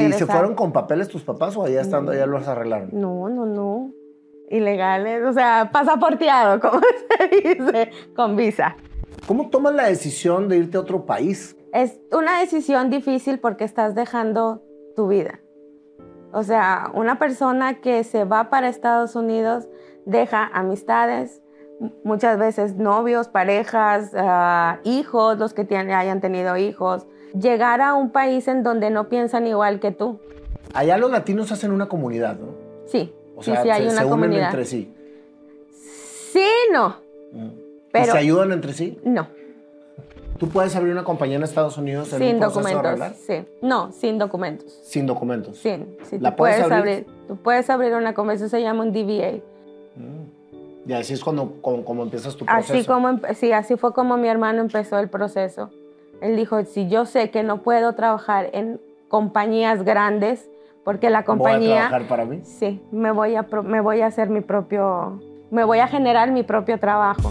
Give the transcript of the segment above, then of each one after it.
regresar. ¿y se fueron con papeles tus papás o allá estando ya los arreglaron? No, no, no. Ilegales, o sea, pasaporteado, como se dice, con visa. ¿Cómo tomas la decisión de irte a otro país? Es una decisión difícil porque estás dejando tu vida. O sea, una persona que se va para Estados Unidos deja amistades, muchas veces novios, parejas, uh, hijos, los que tienen, hayan tenido hijos. Llegar a un país en donde no piensan igual que tú. Allá los latinos hacen una comunidad, ¿no? Sí. O sea, sí, sí, hay se, una se unen comunidad. entre sí. Sí, no. Mm. ¿Y se ayudan entre sí? no. ¿Tú puedes abrir una compañía en Estados Unidos en Sin un proceso documentos. Sí. No, sin documentos. Sin documentos. Sin. Sí, ¿La puedes puedes abrir? abrir? Tú puedes abrir una conversación, se llama un DBA. Mm. Y así es cuando, como, como empiezas tu proceso. Así como, empe- sí, así fue como mi hermano empezó el proceso. Él dijo, si yo sé que no puedo trabajar en compañías grandes, porque la Voy a compañía, trabajar para mí. sí, me voy, a, me voy a hacer mi propio, me voy a generar mi propio trabajo.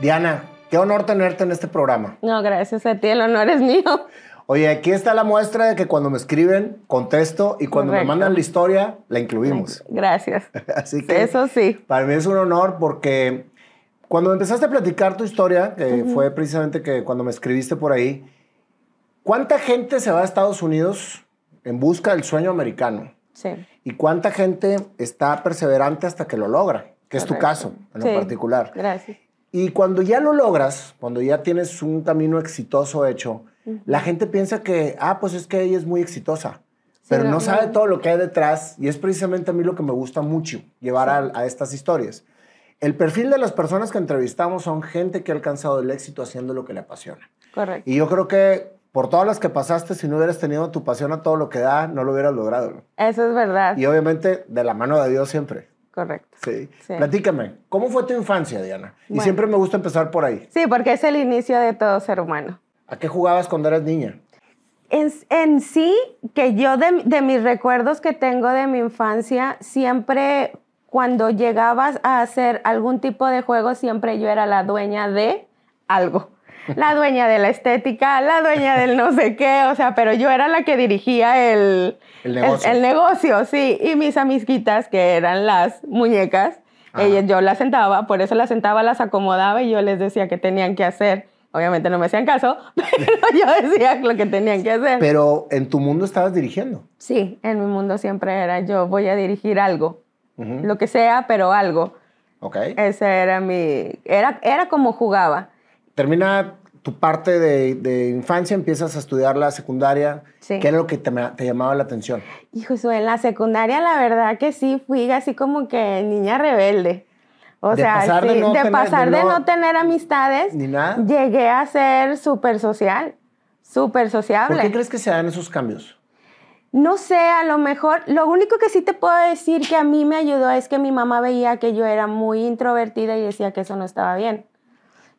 Diana, qué honor tenerte en este programa. No, gracias a ti, el honor es mío. Oye, aquí está la muestra de que cuando me escriben, contesto y cuando me mandan la historia, la incluimos. Gracias. Así que Eso sí. para mí es un honor porque cuando empezaste a platicar tu historia, que fue precisamente que cuando me escribiste por ahí, ¿cuánta gente se va a Estados Unidos en busca del sueño americano? Sí. ¿Y cuánta gente está perseverante hasta que lo logra? Que es tu caso, en lo particular. Gracias. Y cuando ya lo logras, cuando ya tienes un camino exitoso hecho, la gente piensa que, ah, pues es que ella es muy exitosa, pero no, sabe todo lo que hay detrás y es precisamente a mí lo que me gusta mucho, llevar a, a estas historias. El perfil de las personas que entrevistamos son gente que ha alcanzado el éxito haciendo lo que le apasiona. Correcto. Y yo creo que por todas las que pasaste, si no hubieras tenido tu pasión a todo lo que da, no lo hubieras logrado. Eso es verdad. Y obviamente de la mano de Dios siempre. Correcto. Sí. Sí. Platícame, ¿cómo fue tu infancia, Diana? Y siempre me gusta empezar por ahí. Sí, porque es el inicio de todo ser humano. ¿A qué jugabas cuando eras niña? En, en sí, que yo de, de mis recuerdos que tengo de mi infancia, siempre cuando llegabas a hacer algún tipo de juego, siempre yo era la dueña de algo. La dueña de la estética, la dueña del no sé qué, o sea, pero yo era la que dirigía el, El negocio. el negocio, sí. Y mis amiguitas, que eran las muñecas, ellas, yo las sentaba, por eso las sentaba, las acomodaba y yo les decía qué tenían que hacer. Obviamente no me hacían caso, pero yo decía lo que tenían que hacer. Pero en tu mundo estabas dirigiendo. Sí, en mi mundo siempre era yo voy a dirigir algo, Ujú. lo que sea, pero algo. Ok. Ese era mi, era, era como jugaba. Termina tu parte de, de infancia, empiezas a estudiar la secundaria. Sí. ¿Qué era lo que te, te llamaba la atención? Hijo, en la secundaria la verdad que sí fui así como que niña rebelde. O De sea, pasar de no de tener- pasar de de no- no tener amistades, Ni nada. llegué a ser súper social, súper sociable. ¿Por qué crees que se dan esos cambios? No sé, a lo mejor, lo único que sí te puedo decir que a mí me ayudó es que mi mamá veía que yo era muy introvertida y decía que eso no estaba bien.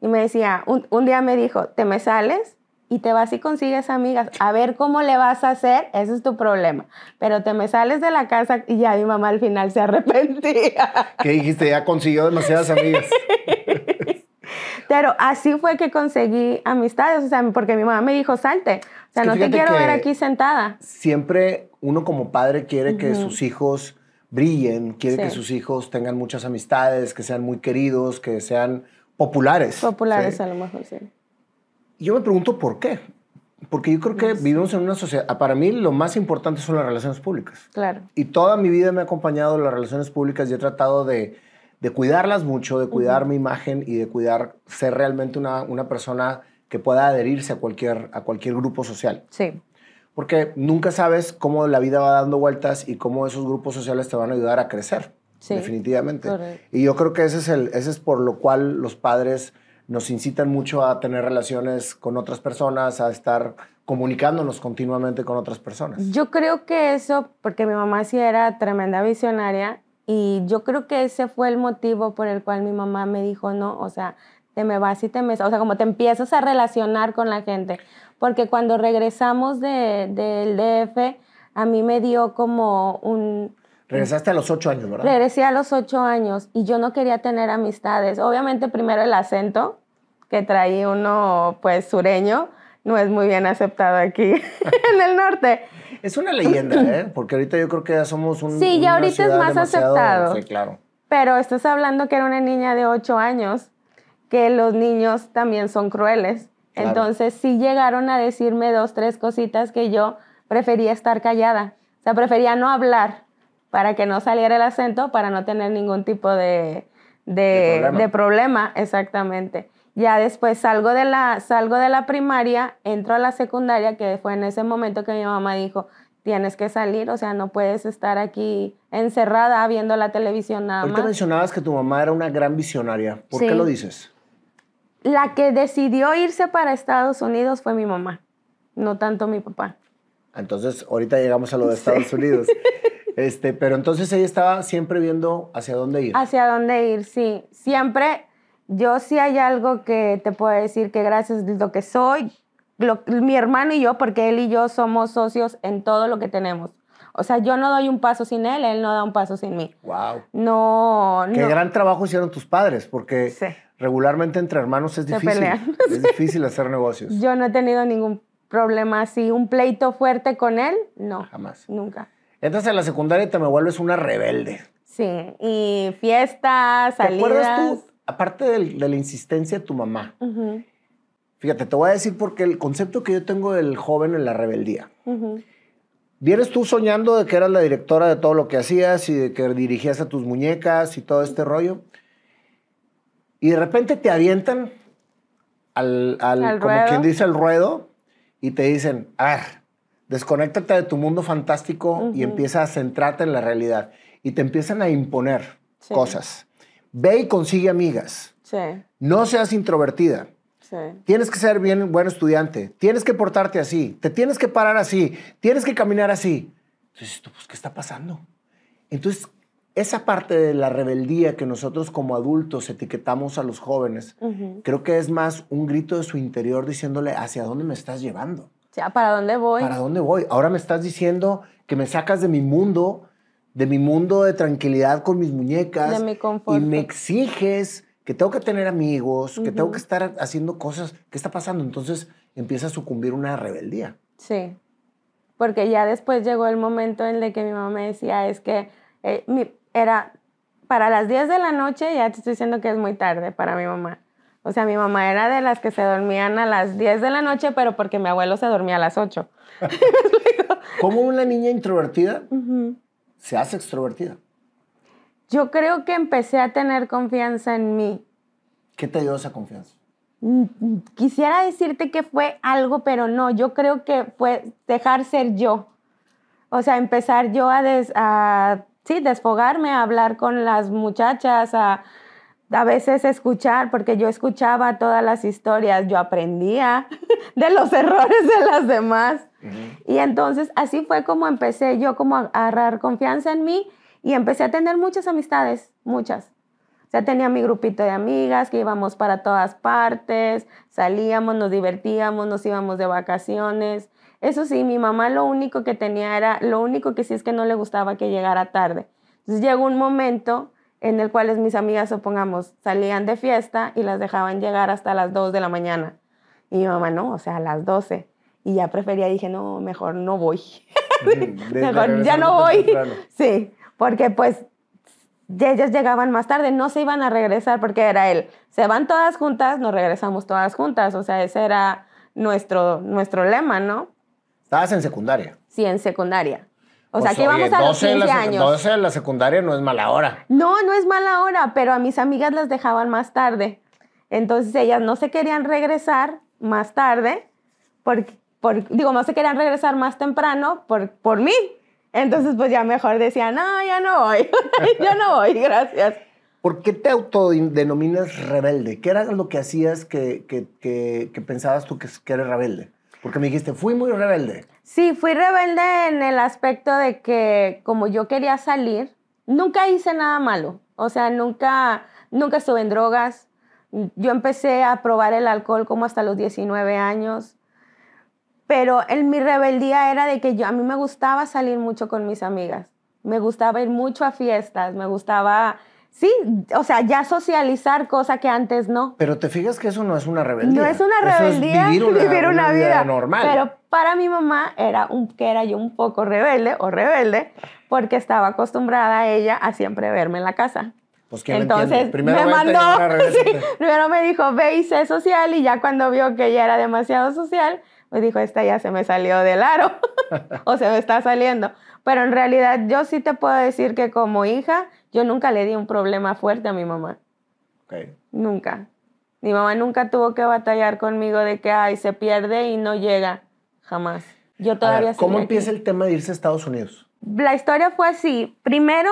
Y me decía, un, un día me dijo, te me sales y te vas y consigues amigas, a ver cómo le vas a hacer, ese es tu problema. Pero te me sales de la casa y ya mi mamá al final se arrepentía. ¿Qué dijiste? Ya consiguió demasiadas amigas. Pero así fue que conseguí amistades, o sea, porque mi mamá me dijo, salte, o sea, que no te quiero ver aquí sentada. Siempre uno como padre quiere que sus hijos brillen, quiere que sus hijos tengan muchas amistades, que sean muy queridos, que sean populares. Populares ¿sí? a lo mejor, sí. Yo me pregunto por qué. Porque yo creo que vivimos en una sociedad. Para mí, lo más importante son las relaciones públicas. Claro. Y toda mi vida me ha acompañado las relaciones públicas y he tratado de, de cuidarlas mucho, de cuidar mi imagen y de cuidar ser realmente una, una persona que pueda adherirse a cualquier, a cualquier grupo social. Sí, Porque nunca sabes cómo la vida va dando vueltas y cómo esos grupos sociales te van a ayudar a crecer. Sí, definitivamente. correcto. Y yo creo que ese es, el, ese es por lo cual los padres nos incitan mucho a tener relaciones con otras personas, a estar comunicándonos continuamente con otras personas. Yo creo que eso, porque mi mamá sí era tremenda visionaria, y yo creo que ese fue el motivo por el cual mi mamá me dijo, no, o sea, te me vas y te me... O sea, como te empiezas a relacionar con la gente. Porque cuando regresamos de- del DF, a mí me dio como un... Regresaste a los ocho años, ¿verdad? Regresé a los ocho años y yo no quería tener amistades. Obviamente primero el acento que traía uno pues sureño no es muy bien aceptado aquí en el norte. Es una leyenda, ¿eh? Porque ahorita yo creo que ya somos un. Sí, ya ahorita es más aceptado. Sí, claro. Pero estás hablando que era una niña de ocho años, que los niños también son crueles. Claro. Entonces sí llegaron a decirme dos, tres cositas que yo prefería estar callada. O sea, prefería no hablar para que no saliera el acento, para no tener ningún tipo de, de, De problema. de problema, exactamente. Ya después salgo de, la, salgo de la primaria, entro a la secundaria, que fue en ese momento que mi mamá dijo, tienes que salir, o sea, no puedes estar aquí encerrada viendo la televisión nada Ahorita más. mencionabas que tu mamá era una gran visionaria. ¿Por Sí. qué lo dices? La que decidió irse para Estados Unidos fue mi mamá, no tanto mi papá. Entonces, ahorita llegamos a lo de Estados Unidos. Este, pero entonces ella estaba siempre viendo hacia dónde ir. Hacia dónde ir, sí. Siempre, yo sí hay algo que te puedo decir que gracias a lo que soy, lo- mi hermano y yo, porque él y yo somos socios en todo lo que tenemos. O sea, yo no doy un paso sin él, él no da un paso sin mí. Wow. No, Qué no. gran trabajo hicieron tus padres, porque Sí. regularmente entre hermanos es Se difícil. pelean. Es difícil hacer negocios. Yo no he tenido ningún problema así, un pleito fuerte con él, no, Jamás. nunca. Entras a la secundaria y te me vuelves una rebelde. Sí, y fiestas, ¿Te salidas. acuerdas tú, aparte del- de la insistencia de tu mamá? Fíjate, te voy a decir porque el concepto que yo tengo del joven en la rebeldía. Vienes tú soñando de que eras la directora de todo lo que hacías y de que dirigías a tus muñecas y todo este rollo. Y de repente te avientan al, al- Al como ruedo. quien dice, el ruedo y te dicen, a ver, desconéctate de tu mundo fantástico y empieza a centrarte en la realidad. Y te empiezan a imponer Sí. cosas. Ve y consigue amigas. Sí, No seas introvertida. sí. Tienes que ser bien buen estudiante. Tienes que portarte así. Te tienes que parar así. Tienes que caminar así. Entonces, tú, pues, ¿qué está pasando? Entonces, esa parte de la rebeldía que nosotros como adultos etiquetamos a los jóvenes, creo que es más un grito de su interior diciéndole, ¿hacia dónde me estás llevando? O sea, ¿para dónde voy? ¿Para dónde voy? Ahora me estás diciendo que me sacas de mi mundo, de mi mundo de tranquilidad con mis muñecas. De mi confort. Y me exiges que tengo que tener amigos, que tengo que estar haciendo cosas. ¿Qué está pasando? Entonces empieza a sucumbir una rebeldía. Sí, porque ya después llegó el momento en el que mi mamá me decía, es que eh, mi- era para las 10 de la noche, ya te estoy diciendo que es muy tarde para mi mamá. O sea, mi mamá era de las que se dormían a las 10 de la noche, pero porque mi abuelo se dormía a las 8. ¿Cómo una niña introvertida se hace extrovertida? Yo creo que empecé a tener confianza en mí. ¿Qué te dio esa confianza? Mm, mm, Quisiera decirte que fue algo, pero no, yo creo que fue dejar ser yo. O sea, empezar yo a, des- a sí, desfogarme, a hablar con las muchachas, a, a veces escuchar, porque yo escuchaba todas las historias, yo aprendía de los errores de las demás. Y entonces así fue como empecé yo como a agarrar confianza en mí y empecé a tener muchas amistades, muchas. O sea, tenía mi grupito de amigas que íbamos para todas partes, salíamos, nos divertíamos, nos íbamos de vacaciones. Eso sí, mi mamá lo único que tenía era, lo único que sí es que no le gustaba que llegara tarde. Entonces llegó un momento en el cual mis amigas, supongamos, salían de fiesta y las dejaban llegar hasta las 2 de la mañana. Y mi mamá no, o sea, a las 12. Y ya prefería, dije, no, mejor no voy. Mejor, ya no voy. Sí, porque pues ya ellas llegaban más tarde, no se iban a regresar porque era él. Se van todas juntas, nos regresamos todas juntas. O sea, ese era nuestro, nuestro lema, ¿no? Estabas en secundaria. Sí, en secundaria. O Pues, sea, que íbamos oye, a los 12 en 15 la sec- años. 12 en la secundaria no es mala hora. No, no es mala hora, pero a mis amigas las dejaban más tarde. Entonces ellas no se querían regresar más tarde, por, por- digo, no se querían regresar más temprano por, por mí. Entonces pues ya mejor decían, no, ya no voy, ya no voy, gracias. ¿Por qué te autodenominas rebelde? ¿Qué era lo que hacías que, que- que- que pensabas tú que, que eres rebelde? Porque me dijiste, fui muy rebelde. Sí, fui rebelde en el aspecto de que como yo quería salir, nunca hice nada malo. O sea, nunca, nunca estuve en drogas. Yo empecé a probar el alcohol como hasta los 19 años. Pero en mi rebeldía era de que yo, a mí me gustaba salir mucho con mis amigas. Me gustaba ir mucho a fiestas, me gustaba, sí, o sea, ya socializar, cosa que antes no. Pero te fijas que eso no es una rebeldía. No es una Eso rebeldía vivir una, vida, normal. Pero para mi mamá era un, que era yo un poco rebelde o rebelde porque estaba acostumbrada a ella a siempre verme en la casa. Pues, ¿quién me Entonces? Primero me mandó, sí, primero me dijo, ve y sé social y ya cuando vio que ya era demasiado social, me dijo, esta ya se me salió del aro o se me está saliendo. Pero en realidad yo sí te puedo decir que como hija, yo nunca le di un problema fuerte a mi mamá. Ok. Nunca. Mi mamá nunca tuvo que batallar conmigo de que, ay, se pierde y no llega. Jamás. Yo todavía ver, ¿Cómo aquí. empieza el tema de irse a Estados Unidos? La historia fue así. Primero,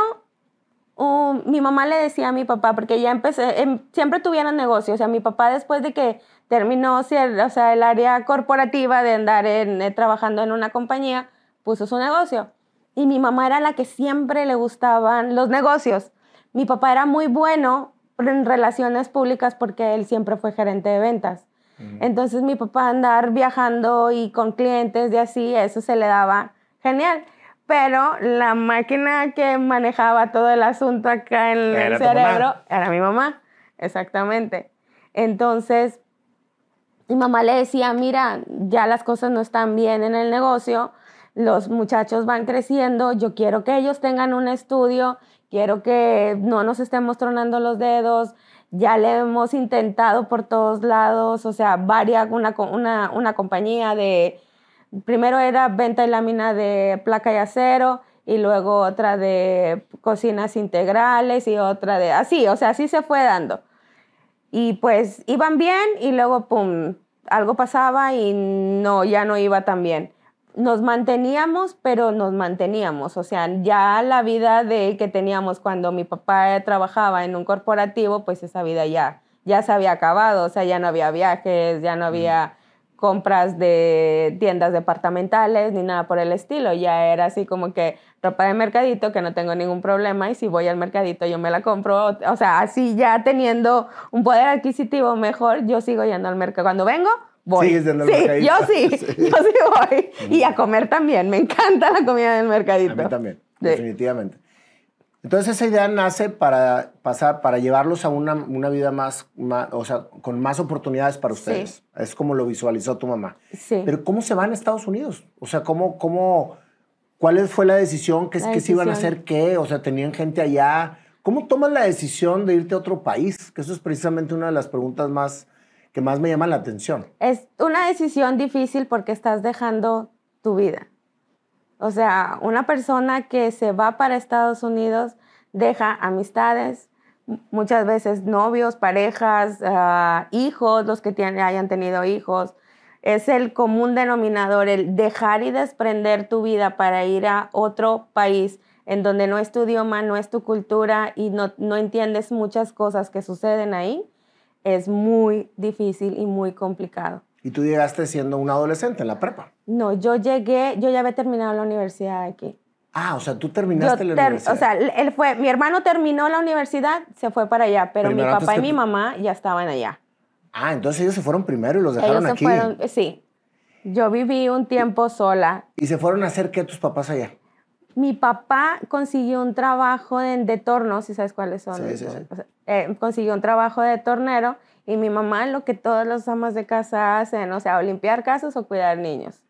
um, mi mamá le decía a mi papá, porque ya empecé, em, siempre tuvieron negocios. O sea, mi papá después de que terminó o sea, el área corporativa de andar en- eh, trabajando en una compañía, puso su negocio. Y mi mamá era la que siempre le gustaban los negocios. Mi papá era muy bueno en relaciones públicas porque él siempre fue gerente de ventas. Entonces mi papá andar viajando y con clientes y así, eso se le daba genial. Pero la máquina que manejaba todo el asunto acá en Era el cerebro era mi mamá, exactamente. Entonces, mi mamá le decía, mira, ya las cosas no están bien en el negocio, los muchachos van creciendo, yo quiero que ellos tengan un estudio, quiero que no nos estemos tronando los dedos, ya le hemos intentado por todos lados, o sea, varias, una, una, una compañía de, primero era venta y lámina de placa y acero, y luego otra de cocinas integrales y otra de, así, o sea, así se fue dando. Y pues iban bien y luego, pum, algo pasaba y no, ya no iba tan bien. Nos manteníamos, pero nos manteníamos. O sea, ya la vida de que teníamos cuando mi papá trabajaba en un corporativo, pues esa vida ya, ya se había acabado. O sea, ya no había viajes, ya no había compras de tiendas departamentales ni nada por el estilo. Ya era así como que ropa de mercadito, que no tengo ningún problema, y si voy al mercadito yo me la compro. O sea, así ya teniendo un poder adquisitivo mejor, yo sigo yendo al mercado. Cuando vengo, voy. Sí, yo sí, Sí. yo sí voy. Y a comer también, me encanta la comida del mercadito. A mí también, Sí. definitivamente. Entonces esa idea nace para pasar, para llevarlos a una, una vida más, más- o sea, con más oportunidades para Sí. ustedes. Es como lo visualizó tu mamá. Sí. Pero ¿cómo se van a Estados Unidos? O sea, ¿cómo, cómo, ¿cuál fue la decisión? ¿Qué, La qué se iban a decisión. hacer? ¿Qué? O sea, ¿tenían gente allá? ¿Cómo tomas la decisión de irte a otro país? Que eso es precisamente una de las preguntas más, que más me llama la atención. Es una decisión difícil porque estás dejando tu vida. O sea, una persona que se va para Estados Unidos deja amistades, muchas veces novios, parejas, ah, hijos, los que tienen, hayan tenido hijos. Es el común denominador, el dejar y desprender tu vida para ir a otro país en donde no es tu idioma, no es tu cultura y no, no entiendes muchas cosas que suceden ahí, es muy difícil y muy complicado. Y tú llegaste siendo un adolescente en la prepa. No, yo llegué, yo ya había terminado la universidad aquí. Ah, o sea, tú Yo terminaste la ter- universidad. o sea, él fue, mi hermano terminó la universidad, se fue para allá, pero Primero, mi papá y mi mamá ya estaban allá. ah, entonces ellos se fueron primero y los dejaron Ellos se aquí. fueron, sí. Yo viví un tiempo sola. ¿Y se fueron a hacer qué tus papás allá? Mi papá consiguió un trabajo de, de torno, si sabes cuáles son. Sí, sí, sí. O sea, eh, consiguió un trabajo de tornero y mi mamá lo que todas las amas de casa hacen, o sea, o limpiar casas o cuidar niños.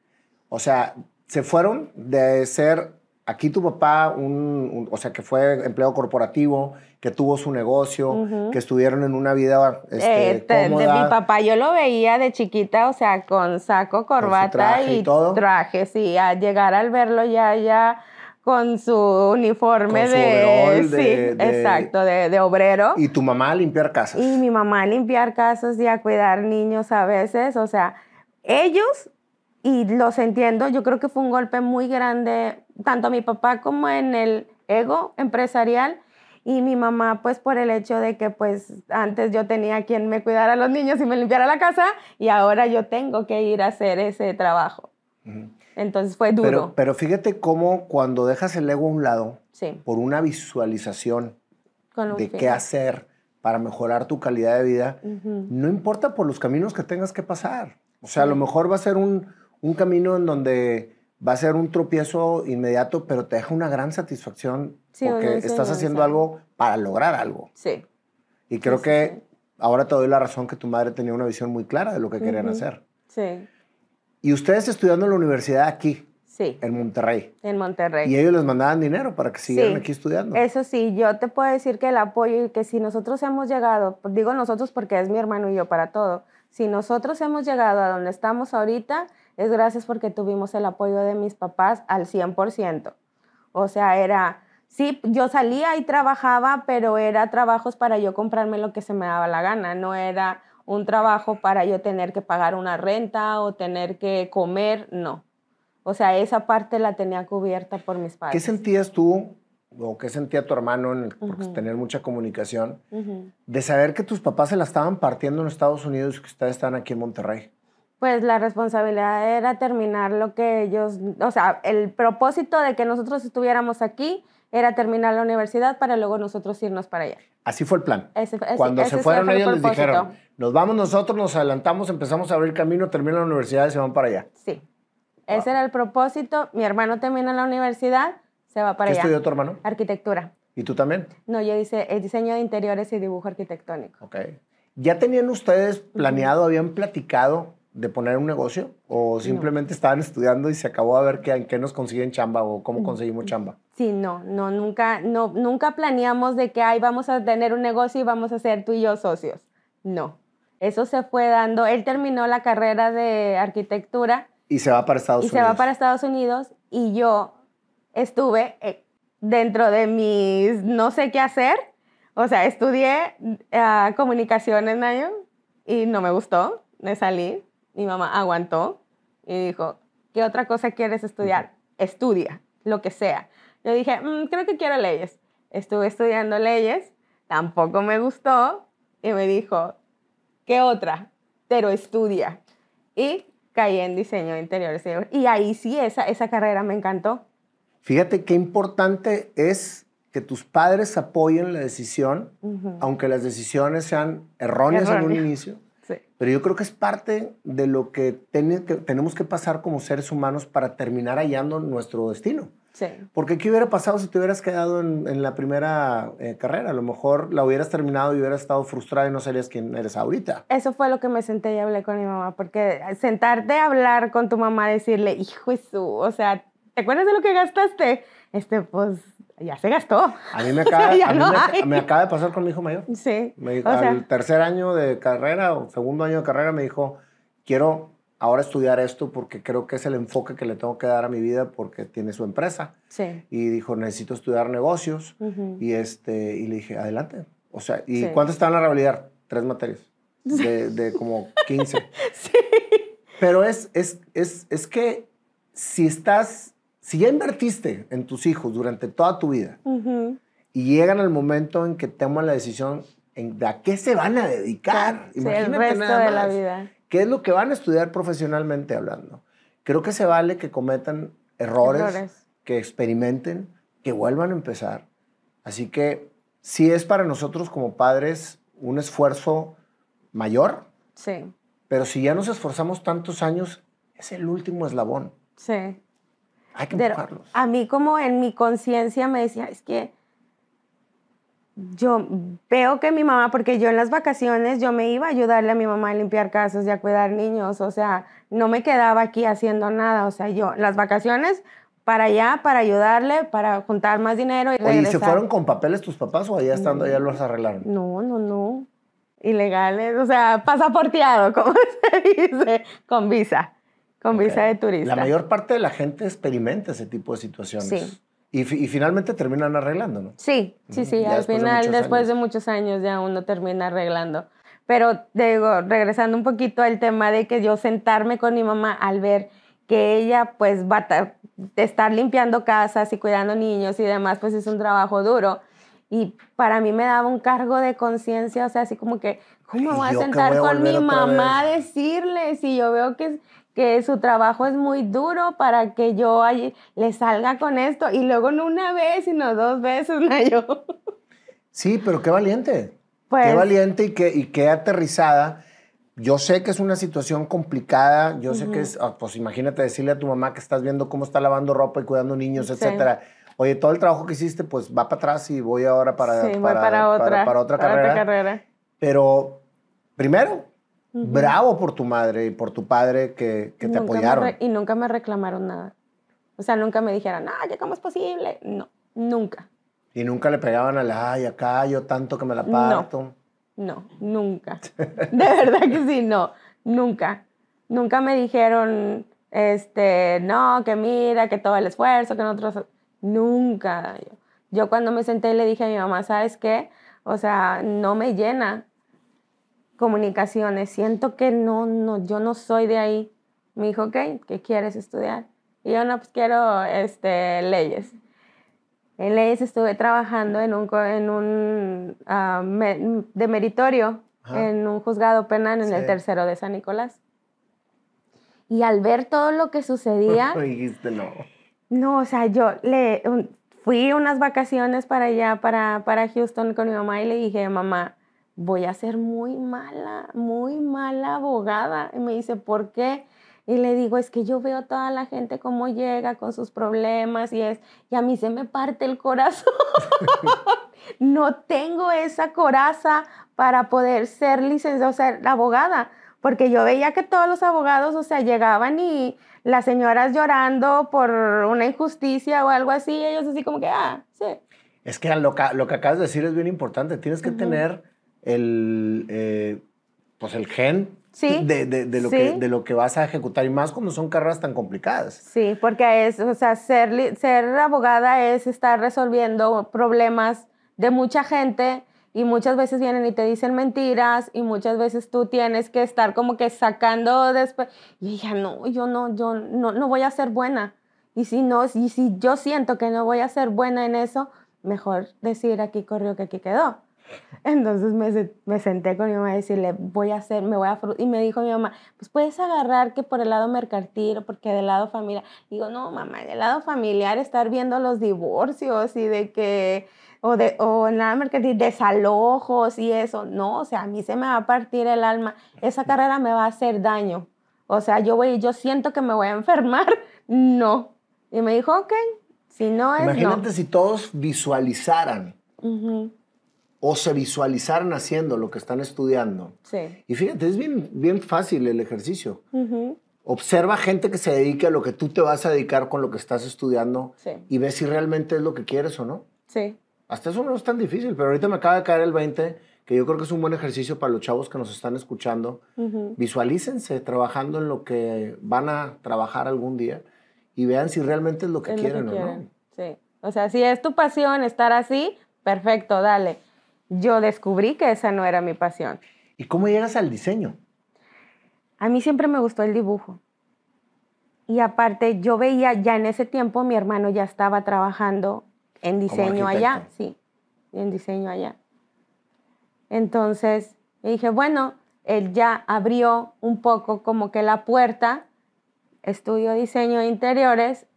O sea, se fueron de ser aquí tu papá, un, un- o sea, que fue empleado corporativo, que tuvo su negocio, que estuvieron en una vida este, Eh, te- de cómoda. mi papá yo lo veía de chiquita, o sea, con saco, corbata traje y todo. traje, sí, a llegar al verlo ya, ya con su uniforme Con su de, sí, de- de- exacto, de, de obrero. Y tu mamá a limpiar casas. Y mi mamá a limpiar casas y a cuidar niños a veces, o sea, ellos, y los entiendo, yo creo que fue un golpe muy grande, tanto a mi papá como en el ego empresarial, y mi mamá, pues por el hecho de que pues antes yo tenía quien me cuidara a los niños y me limpiara la casa, y ahora yo tengo que ir a hacer ese trabajo. Entonces fue duro. pero, pero fíjate cómo cuando dejas el ego a un lado sí, por una visualización un de fin. qué hacer para mejorar tu calidad de vida, no importa por los caminos que tengas que pasar. O sea, a lo mejor va a ser un, un camino en donde va a ser un tropiezo inmediato, pero te deja una gran satisfacción Sí, porque estás haciendo algo para lograr algo. Sí. Y creo sí, que ahora te doy la razón que tu madre tenía una visión muy clara de lo que querían hacer. Sí. Y ustedes estudiando en la universidad aquí, Sí. en Monterrey, En Monterrey. y ellos les mandaban dinero para que siguieran Sí. aquí estudiando. Eso sí, yo te puedo decir que el apoyo y que si nosotros hemos llegado, digo nosotros porque es mi hermano y yo para todo, si nosotros hemos llegado a donde estamos ahorita, es gracias porque tuvimos el apoyo de mis papás al 100%. O sea, era, sí, yo salía y trabajaba, pero era trabajos para yo comprarme lo que se me daba la gana, no era un trabajo para yo tener que pagar una renta o tener que comer, no. O sea, esa parte la tenía cubierta por mis ¿Qué padres. sentías tú o qué sentía tu hermano en el, porque Ujú. tener mucha comunicación de saber que tus papás se la estaban partiendo en Estados Unidos y que ustedes están aquí en Monterrey? Pues la responsabilidad era terminar lo que ellos, o sea, el propósito de que nosotros estuviéramos aquí era terminar la universidad para luego nosotros irnos para allá. Así fue el plan. Ese- ese- Cuando ese se fueron fue el ellos les dijeron, nos vamos nosotros, nos adelantamos, empezamos a abrir camino, terminan la universidad y se van para allá. Sí. Ese era el propósito. Mi hermano termina la universidad, se va para ¿Qué allá. estudió tu hermano? Arquitectura. ¿Y tú también? No, yo hice el diseño de interiores y dibujo arquitectónico. Ok. ¿Ya tenían ustedes planeado, habían platicado de poner un negocio? ¿O simplemente estaban estudiando y se acabó a ver qué, en qué nos consiguen chamba o cómo conseguimos chamba? Sí, no, no, nunca, no, nunca planeamos de que, ay, vamos a tener un negocio y vamos a ser tú y yo socios. No. Eso se fue dando. Él terminó la carrera de arquitectura Y se va para Estados y Unidos. se va para Estados Unidos y yo estuve eh, dentro de mis no sé qué hacer. O sea, estudié ah, comunicaciones, Nayo, y no me gustó. Me salí. Mi mamá aguantó y dijo, ¿qué otra cosa quieres estudiar? Estudia, lo que sea. Yo dije, "Mm, creo que quiero leyes. Estuve estudiando leyes, tampoco me gustó y me dijo, ¿qué otra? Pero estudia. Y caí en diseño de interiores. Y ahí sí, esa, esa carrera me encantó. Fíjate qué importante es que tus padres apoyen la decisión, aunque las decisiones sean erróneas en un inicio. Sí. Pero yo creo que es parte de lo que, ten- que tenemos que pasar como seres humanos para terminar hallando nuestro destino. Sí. Porque ¿qué hubiera pasado si te hubieras quedado en, en la primera eh, carrera? A lo mejor la hubieras terminado y hubieras estado frustrada y no serías quien eres ahorita. Eso fue lo que me senté y hablé con mi mamá, porque sentarte a hablar con tu mamá, decirle, hijo su, o sea, ¿te acuerdas de lo que gastaste? Este, pues, ya se gastó. A mí me acaba, Ya a mí no me, hay. me acaba de pasar con mi hijo mayor. Sí. Me sea, al tercer año de carrera o segundo año de carrera me dijo, quiero ahora estudiar esto porque creo que es el enfoque que le tengo que dar a mi vida porque tiene su empresa. sí. Y dijo, necesito estudiar negocios. Ujú. Y, este, y le dije, adelante. O sea, ¿y Sí. cuánto está en la realidad? Tres materias. De, de como 15. Sí. Pero es, es, es, es que si estás, si ya invertiste en tus hijos durante toda tu vida Ujú. y llegan al momento en que toman la decisión en de a qué se van a dedicar, Sí, el imagínate resto nada de la más. vida. ¿Qué es lo que van a estudiar profesionalmente hablando? Creo que se vale que cometan errores, Errores. que experimenten, que vuelvan a empezar. Así que sí es para nosotros como padres un esfuerzo mayor, Sí. pero si ya nos esforzamos tantos años, es el último eslabón. Sí. Hay que empujarlos. a mí como en mi conciencia me decía, es que yo veo que mi mamá, porque yo en las vacaciones yo me iba a ayudarle a mi mamá a limpiar casas y a cuidar niños, o sea, no me quedaba aquí haciendo nada, o sea, yo las vacaciones para allá, para ayudarle, para juntar más dinero y Oye, ¿y regresar. se fueron con papeles tus papás o allá estando allá los arreglaron? No, no, no. Ilegales, o sea, pasaporteado, como se dice, con visa, con visa Ok. de turista. La mayor parte de la gente experimenta ese tipo de situaciones. Sí. Y, fi- y finalmente terminan arreglando, ¿no? Sí, sí, sí, Ya al de final, después años. de muchos años ya uno termina arreglando. Pero digo, regresando un poquito al tema de que yo sentarme con mi mamá al ver que ella pues va a ta- estar limpiando casas y cuidando niños y demás, pues es un trabajo duro. Y para mí me daba un cargo de conciencia, o sea, así como que, ¿cómo me ¿Y voy a sentar voy a con mi mamá a decirle si yo veo que, que su trabajo es muy duro para que yo le salga con esto? Y luego no una vez, sino dos veces, ¿no? Yo. Sí, pero qué valiente. Pues- Qué valiente y qué, y qué aterrizada yo sé que es una situación complicada, yo sé que es, ah, pues imagínate decirle a tu mamá que estás viendo cómo está lavando ropa y cuidando niños, etcétera. Oye, todo el trabajo que hiciste, pues va para atrás y voy ahora para, sí, para, para, otra, para, otra, carrera. otra carrera. Pero primero, bravo por tu madre y por tu padre que, que te apoyaron. y nunca me reclamaron nada. O sea, nunca me dijeron, ay, ¿cómo es posible? No, nunca. Y nunca le pegaban a la, ay, acá yo tanto que me la parto. No, nunca. De verdad que sí, no, nunca. Nunca me dijeron, este, no, que mira, que todo el esfuerzo, que nosotros, nunca. Yo cuando me senté le dije a mi mamá, ¿sabes qué? O sea, no me llena comunicaciones, siento que no, no, yo no soy de ahí. Me dijo, ok, ¿qué quieres estudiar? Y yo, no, pues quiero este, leyes. En leyes estuve trabajando en un, en un ah, de meritorio en un juzgado penal en el tercero de San Nicolás. Y al ver todo lo que sucedía... dijiste no. No, o sea, yo le fui unas vacaciones para allá, para, para Houston con mi mamá y le dije, mamá, voy a ser muy mala, muy mala abogada. Y me dice, ¿por qué? Y le digo, es que yo veo toda la gente cómo llega con sus problemas y es, y a mí se me parte el corazón. no tengo esa coraza para poder ser licenciada, o ser abogada, porque yo veía que todos los abogados, o sea, llegaban y las señoras llorando por una injusticia o algo así, ellos así como que, ah, sí. Es que lo que, lo que acabas de decir es bien importante, tienes que tener el, eh, pues el gen de, de, lo que, de lo que vas a ejecutar y más cuando son carreras tan complicadas. Sí, porque es, o sea, ser, ser abogada es estar resolviendo problemas de mucha gente y muchas veces vienen y te dicen mentiras y muchas veces tú tienes que estar como que sacando después y ya no, yo no, yo no, no voy a ser buena. Y si no, y si yo siento que no voy a ser buena en eso, mejor decir aquí corrió que aquí quedó. Entonces me, me, senté con mi mamá y decirle, voy a hacer, me voy a... Y me dijo mi mamá, pues puedes agarrar que por el lado mercantil o porque del lado familiar. Digo, no, mamá, del lado familiar estar viendo los divorcios y de que... O, de, o en lado mercantil, desalojos y eso. No, o sea, a mí se me va a partir el alma. Esa carrera me va a hacer daño. O sea, yo voy, yo siento que me voy a enfermar. No. Y me dijo, ok, si no es Imagínate si todos visualizaran o se visualizaran haciendo lo que están estudiando. Sí. Y fíjate, es bien, bien fácil el ejercicio. Observa gente que se dedique a lo que tú te vas a dedicar con lo que estás estudiando y ve si realmente es lo que quieres o no. Sí. Hasta eso no es tan difícil, pero ahorita me acaba de caer el 20, que yo creo que es un buen ejercicio para los chavos que nos están escuchando. Visualícense trabajando en lo que van a trabajar algún día y vean si realmente es lo que quieren o no. Sí. O sea, si es tu pasión estar así, perfecto, dale yo descubrí que esa no era mi pasión. ¿Y cómo llegas al diseño? A mí siempre me gustó el dibujo. Y aparte, yo veía ya en ese tiempo, mi hermano ya estaba trabajando en diseño allá, sí, en diseño allá. Entonces, dije, bueno, él ya abrió un poco como que la puerta, estudio diseño de interiores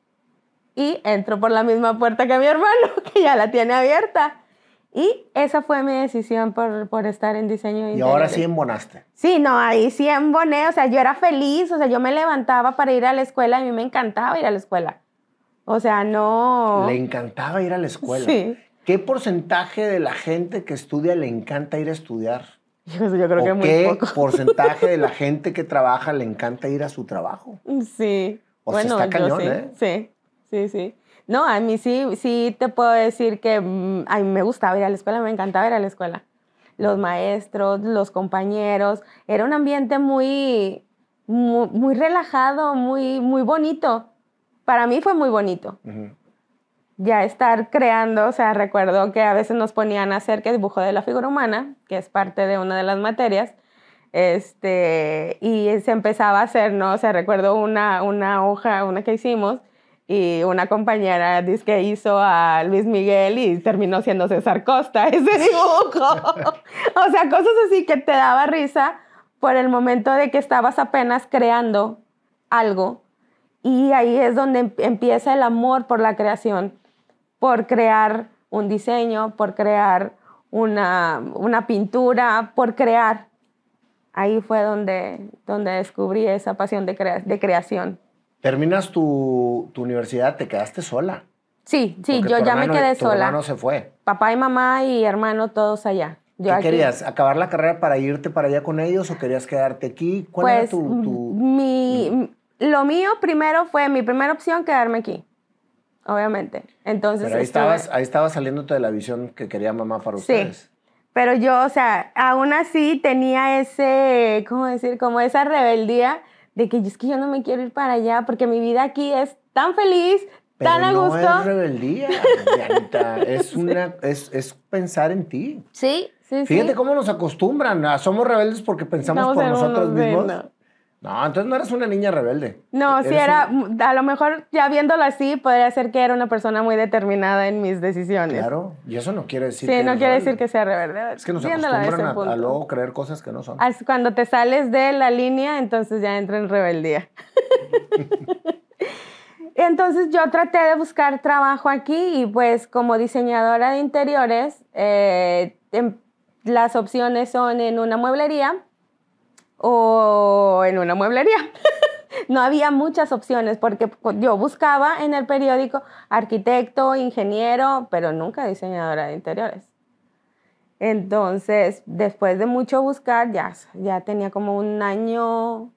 y entro por la misma puerta que mi hermano, que ya la tiene abierta. Y esa fue mi decisión por, por estar en diseño. Y ahora sí embonaste. Sí, no, ahí sí emboné. O sea, yo era feliz. O sea, yo me levantaba para ir a la escuela y a mí me encantaba ir a la escuela. O sea, no. Le encantaba ir a la escuela. Sí. ¿Qué porcentaje de la gente que estudia le encanta ir a estudiar? Yo, creo que muy ¿Qué porcentaje de la gente que trabaja le encanta ir a su trabajo? Sí. O bueno, sea, está cañón, ¿eh? Sí, sí, sí. No, a mí sí, sí te puedo decir que mm, a mí me gustaba ir a la escuela, me encantaba ir a la escuela. Los maestros, los compañeros, era un ambiente muy, muy, relajado, muy, muy bonito. Para mí fue muy bonito. Ya estar creando, o sea, recuerdo que a veces nos ponían a hacer que dibujo de la figura humana, que es parte de una de las materias, este, y se empezaba a hacer, ¿no? O sea, recuerdo una, una hoja, una que hicimos, y una compañera dice que hizo a Luis Miguel y terminó siendo César Costa ese dibujo. o sea, cosas así que te daba risa por el momento de que estabas apenas creando algo. Y ahí es donde em-, empieza el amor por la creación, por crear un diseño, por crear una, una pintura, por crear. ahí fue donde, donde descubrí esa pasión de, crea- de creación. Terminas tu, tu universidad, te quedaste sola. Sí, sí, Porque yo tu ya me quedé tu sola. hermano se fue. Papá y mamá y hermano todos allá. Yo ¿Qué aquí. querías? ¿Acabar la carrera para irte para allá con ellos o querías quedarte aquí? ¿Cuál Pues era tu, tu- mi, lo mío primero fue mi primera opción quedarme aquí, obviamente. Entonces, Pero ahí estuve- estabas, ahí estabas saliéndote de la visión que quería mamá para Sí. ustedes. Pero yo, o sea, aún así tenía ese, ¿cómo decir? Como esa rebeldía de que es que yo no me quiero ir para allá porque mi vida aquí es tan feliz, Pero tan a no gusto. es rebeldía, es, una, es, es pensar en ti. Sí, sí, Fíjate sí. cómo nos acostumbran. a- somos rebeldes porque pensamos Estamos por nosotros mismos. no. No, entonces no eres una niña rebelde. No, sí Eres era, un- a lo mejor ya viéndolo así, podría ser que era una persona muy determinada en mis decisiones. Claro, y eso no quiere decir sí, que no eres quiere rebelde. decir que sea rebelde. Es que nos acostumbran a, a luego creer cosas que no son. Cuando te sales de la línea, entonces ya entra en rebeldía. entonces yo traté de buscar trabajo aquí y pues como diseñadora de interiores, eh, em- las opciones son en una mueblería o en una mueblería. no había muchas opciones porque yo buscaba en el periódico arquitecto, ingeniero, pero nunca diseñadora de interiores. Entonces, después de mucho buscar, ya, ya tenía como un año,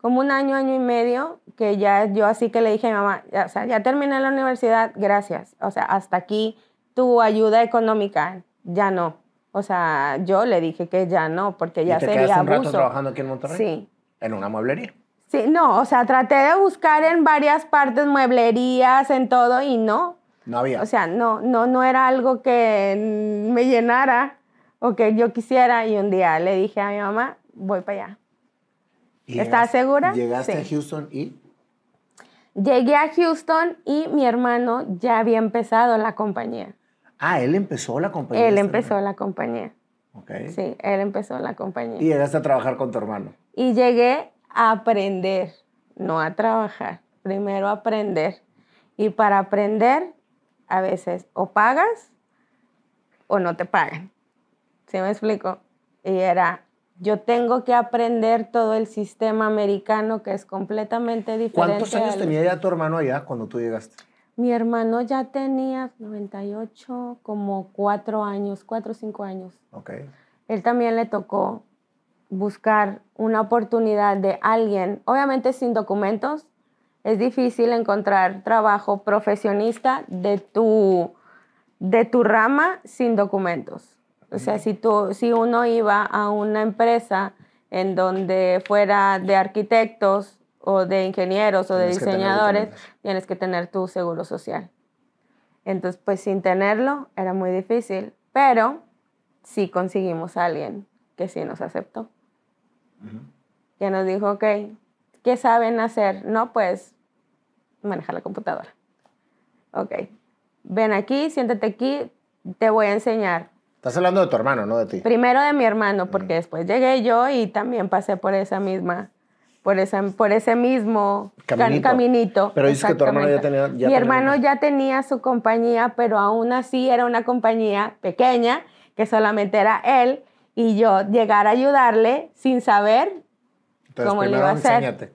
como un año, año y medio, que ya yo así que le dije a mi mamá, ya, o sea, ya terminé la universidad, gracias. O sea, hasta aquí tu ayuda económica, ya no. O sea, yo le dije que ya no, porque ya ¿Y te sería quedaste un rato trabajando aquí en Monterrey? Sí. En una mueblería. Sí, no, o sea, traté de buscar en varias partes, mueblerías, en todo, y no. No había. O sea, no, no, no era algo que me llenara o que yo quisiera. Y un día le dije a mi mamá, voy para allá. ¿Y ¿estás segura? Llegaste Sí. a Houston y... Llegué a Houston y mi hermano ya había empezado la compañía. Ah, él empezó la compañía. Él empezó la compañía. Ok. Sí, él empezó la compañía. Y llegaste a trabajar con tu hermano. Y llegué a aprender, no a trabajar, primero a aprender. Y para aprender, a veces o pagas o no te pagan. ¿Sí me explico? Y era, yo tengo que aprender todo el sistema americano que es completamente diferente. ¿Cuántos años al- tenía ya tu hermano allá cuando tú llegaste? Mi hermano ya tenía 98, como cuatro años, cuatro o cinco años Ok. él también le tocó buscar una oportunidad de alguien, obviamente sin documentos, es difícil encontrar trabajo profesionista de tu, de tu rama sin documentos. O sea, si, tú, si uno iba a una empresa en donde fuera de arquitectos o de ingenieros o de Tienes diseñadores, tienes que tener tu seguro social. Entonces, pues sin tenerlo era muy difícil, pero sí conseguimos a alguien que sí nos aceptó, que nos dijo, ok, ¿qué saben hacer? No, pues manejar la computadora. Ok, ven aquí, siéntate aquí, te voy a enseñar. Estás hablando de tu hermano, no de ti. Primero de mi hermano, porque después llegué yo y también pasé por esa misma, por, esa, por ese mismo ca- Caminito. caminito. Pero dices que tu hermano ya tenía- ya mi tenía- hermano ya tenía su compañía, pero aún así era una compañía pequeña, que solamente era él, y yo llegar a ayudarle sin saber Entonces, ¿cómo le iba a hacer? enséñate.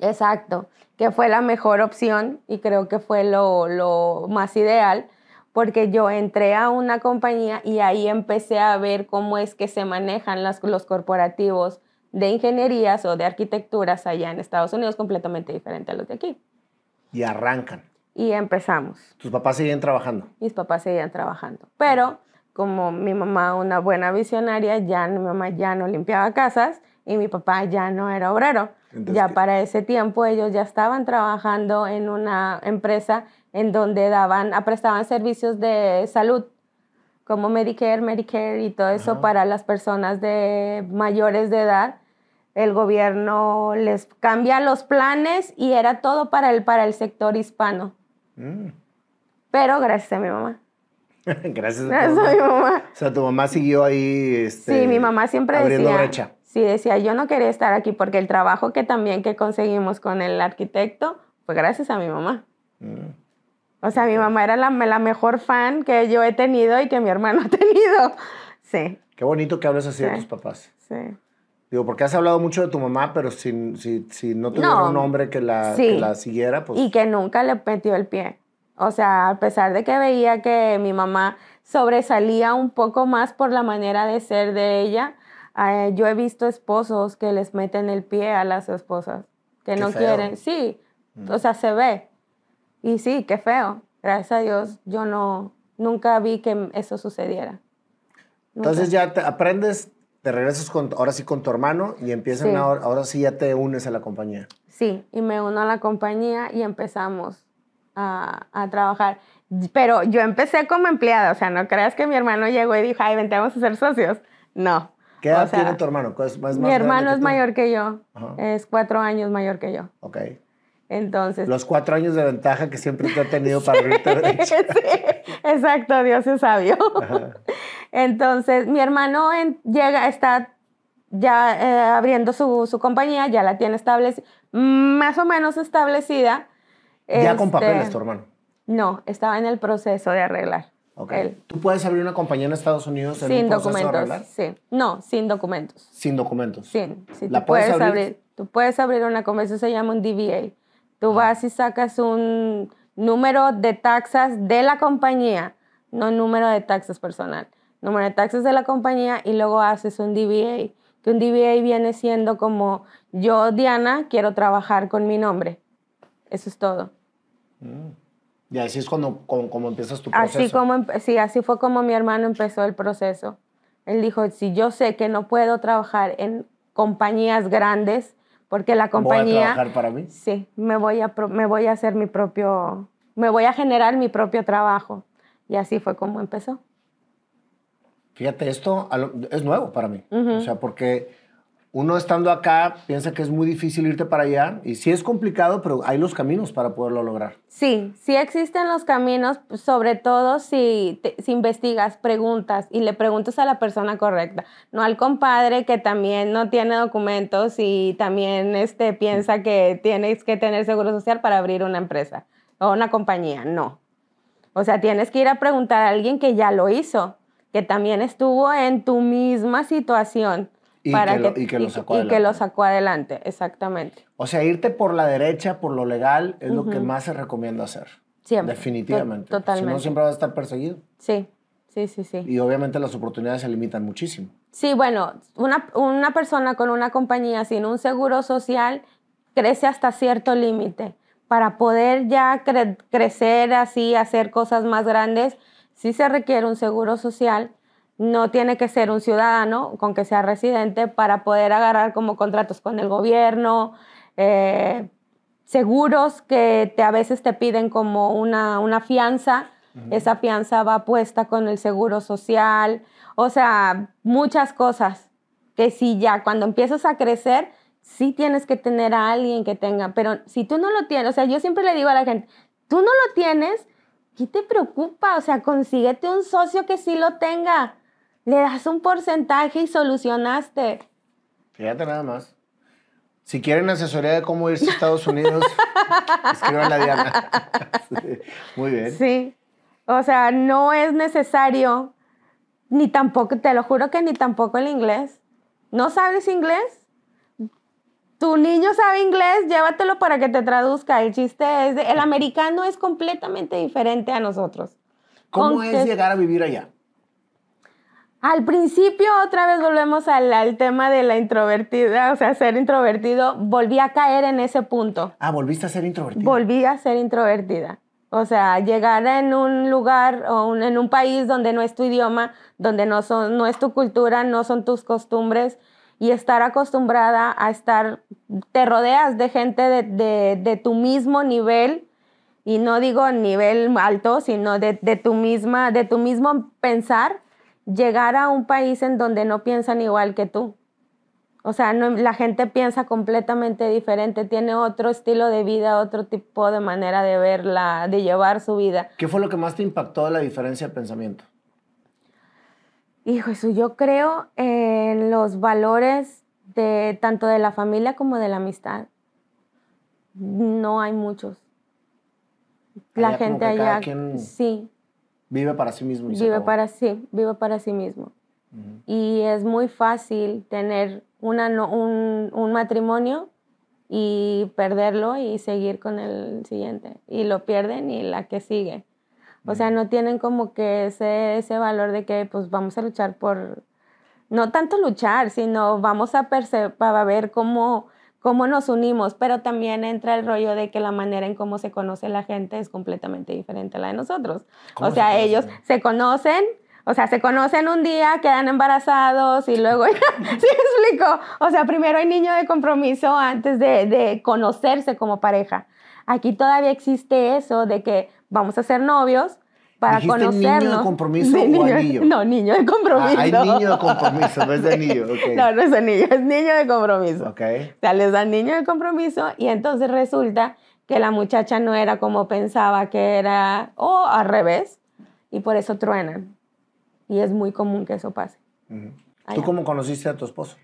Exacto, que fue la mejor opción y creo que fue lo, lo más ideal porque yo entré a una compañía y ahí empecé a ver cómo es que se manejan las- los corporativos de ingenierías o de arquitecturas allá en Estados Unidos completamente diferente a los de aquí. Y arrancan. Y empezamos. Tus papás siguen trabajando. Mis papás seguían trabajando. Pero como mi mamá, una buena visionaria, ya mi mamá ya no limpiaba casas y mi papá ya no era obrero. Entonces, ya ¿qué? para ese tiempo ellos ya estaban trabajando en una empresa en donde daban, prestaban servicios de salud como Medicare, Medicare y todo eso Ajá. para las personas de mayores de edad. El gobierno les cambia los planes y era todo para el, para el sector hispano. Mm. Pero gracias a mi mamá. Gracias a tu Gracias mamá. a mi mamá. O sea, tu mamá siguió ahí. Este, Sí, mi mamá siempre abriendo decía. brecha. Sí, decía, yo no quería estar aquí porque el trabajo que también que conseguimos con el arquitecto fue gracias a mi mamá. Mm. O sea, mi mamá era la, la mejor fan que yo he tenido y que mi hermano ha tenido. Sí, Qué bonito que hables así de Sí. tus papás. sí. Digo, porque has hablado mucho de tu mamá, pero si, si, si no tuviera No, un hombre que la, sí. que la siguiera, pues... y que nunca le metió el pie. O sea, a pesar de que veía que mi mamá sobresalía un poco más por la manera de ser de ella, eh, yo he visto esposos que les meten el pie a las esposas, que Qué no feo. quieren. Sí, o sea, se ve. Y sí, qué feo. Gracias a Dios, yo no, nunca vi que eso sucediera. Nunca. Entonces ya te aprendes, te regresas con, ahora sí con tu hermano y empiezan Sí. ahora, ahora sí ya te unes a la compañía. Sí, y me uno a la compañía y empezamos a, a trabajar. Pero yo empecé como empleada, o sea, no creas que mi hermano llegó y dijo, ay, vente, vamos a ser socios. No. ¿Qué edad O sea, tiene tu hermano? ¿Es, es más Mi hermano es mayor que yo, Ajá. es cuatro años mayor que yo. Ok. Entonces, Los cuatro años de ventaja que siempre te ha tenido para abrirte brecha. Sí, exacto, Dios es sabio. Entonces, mi hermano en- llega, está ya eh, abriendo su, su compañía, ya la tiene establecida, más o menos establecida. Ya con Este, papeles, tu hermano. No, estaba en el proceso de arreglar. Él. ¿Tú puedes abrir una compañía en Estados Unidos en Sin un proceso de documentos. arreglar? Sí. No, sin documentos. Sin documentos. Sin. Sí, ¿La puedes puedes abrir? abrir? Tú puedes abrir una compañía, eso se llama un DBA. Tú vas y sacas un número de taxas de la compañía, no número de taxas personal. Número de taxas de la compañía y luego haces un DBA. Que un DBA viene siendo como yo, Diana, quiero trabajar con mi nombre. Eso es todo. Y así es cuando, como, como empiezas tu proceso. Así como, sí, así fue como mi hermano empezó el proceso. Él dijo, si yo sé que no puedo trabajar en compañías grandes, porque la Voy a compañía, trabajar para mí. sí, me voy a, me voy a hacer mi propio, me voy a generar mi propio trabajo. Y así fue como empezó. Fíjate, esto es nuevo para mí. O sea, porque uno estando acá piensa que es muy difícil irte para allá y sí es complicado, pero hay los caminos para poderlo lograr. Sí, sí existen los caminos, sobre todo si investigas, preguntas y le preguntas a la persona correcta, no al compadre que también no tiene documentos y también este, piensa que tienes que tener seguro social para abrir una empresa o una compañía, no. O sea, tienes que ir a preguntar a alguien que ya lo hizo, que también estuvo en tu misma situación. Y para que lo- y que lo sacó y que lo sacó adelante, exactamente. O sea, irte por la derecha, por lo legal, es lo que más se recomienda hacer. Siempre. Definitivamente. To- totalmente. Si no, siempre vas a estar perseguido. Sí, sí, sí, sí. Y obviamente las oportunidades se limitan muchísimo. Sí, bueno, una, una persona con una compañía sin un seguro social crece hasta cierto límite. Para poder ya cre- crecer así, hacer cosas más grandes, sí se requiere un seguro social. No tiene que ser un ciudadano, con que sea residente, para poder agarrar como contratos con el gobierno, eh, seguros que te, a veces te piden como una, una fianza. Esa fianza va puesta con el seguro social. O sea, muchas cosas que sí ya cuando empiezas a crecer, sí tienes que tener a alguien que tenga. Pero si tú no lo tienes, o sea, yo siempre le digo a la gente, tú no lo tienes, ¿qué te preocupa? O sea, consíguete un socio que sí lo tenga. Le das un porcentaje y solucionaste. Fíjate nada más. Si quieren asesoría de cómo irse a Estados Unidos, escriban a Diana. Muy bien. Sí. O sea, no es necesario, ni tampoco, te lo juro que ni tampoco el inglés. ¿No sabes inglés? Tu niño sabe inglés, llévatelo para que te traduzca. El chiste es, de- el americano es completamente diferente a nosotros. ¿Cómo Con es que- llegar a vivir allá? Al principio, otra vez volvemos al, al tema de la introvertida, o sea, ser introvertido, volví a caer en ese punto. Ah, volviste a ser introvertido. Volví a ser introvertida. O sea, llegar en un lugar o un- en un país donde no es tu idioma, donde no, son, no es tu cultura, no son tus costumbres y estar acostumbrada a estar, te rodeas de gente de, de- de tu mismo nivel y no digo nivel alto, sino de, de tu misma, de tu mismo pensar, llegar a un país en donde no piensan igual que tú. O sea, no- la gente piensa completamente diferente, tiene otro estilo de vida, otro tipo de manera de verla, de llevar su vida. ¿Qué fue lo que más te impactó de la diferencia de pensamiento? Hijo, eso yo creo en los valores de tanto de la familia como de la amistad. No hay muchos. La Allá gente allá, quien sí, Vive para sí mismo y vive para sí, vive para sí mismo. Ujú. Y es muy fácil tener una, un, un matrimonio y perderlo y seguir con el siguiente. Y lo pierden y la que sigue. O sea, no tienen como que ese, ese valor de que pues vamos a luchar por, no tanto luchar, sino vamos a, para ver cómo, cómo nos unimos, pero también entra el rollo de que la manera en cómo se conoce la gente es completamente diferente a la de nosotros. ¿Cómo O se sea, ellos se conocen, o sea, se conocen un día, quedan embarazados y luego, ¿sí me explico? O sea, primero hay niño de compromiso antes de, de conocerse como pareja. Aquí todavía existe eso de que vamos a ser novios para ¿Dijiste niño de compromiso o niño- anillo? No, niño de Ah, compromiso. hay niño de compromiso, no es de anillo. ok. No, no es anillo, es niño de compromiso. Ok. O sea, les dan niño de compromiso y entonces resulta que la muchacha no era como pensaba que era, o al revés, y por eso truenan. Y es muy común que eso pase. Ujú. Allá. ¿Tú cómo conociste a tu esposo?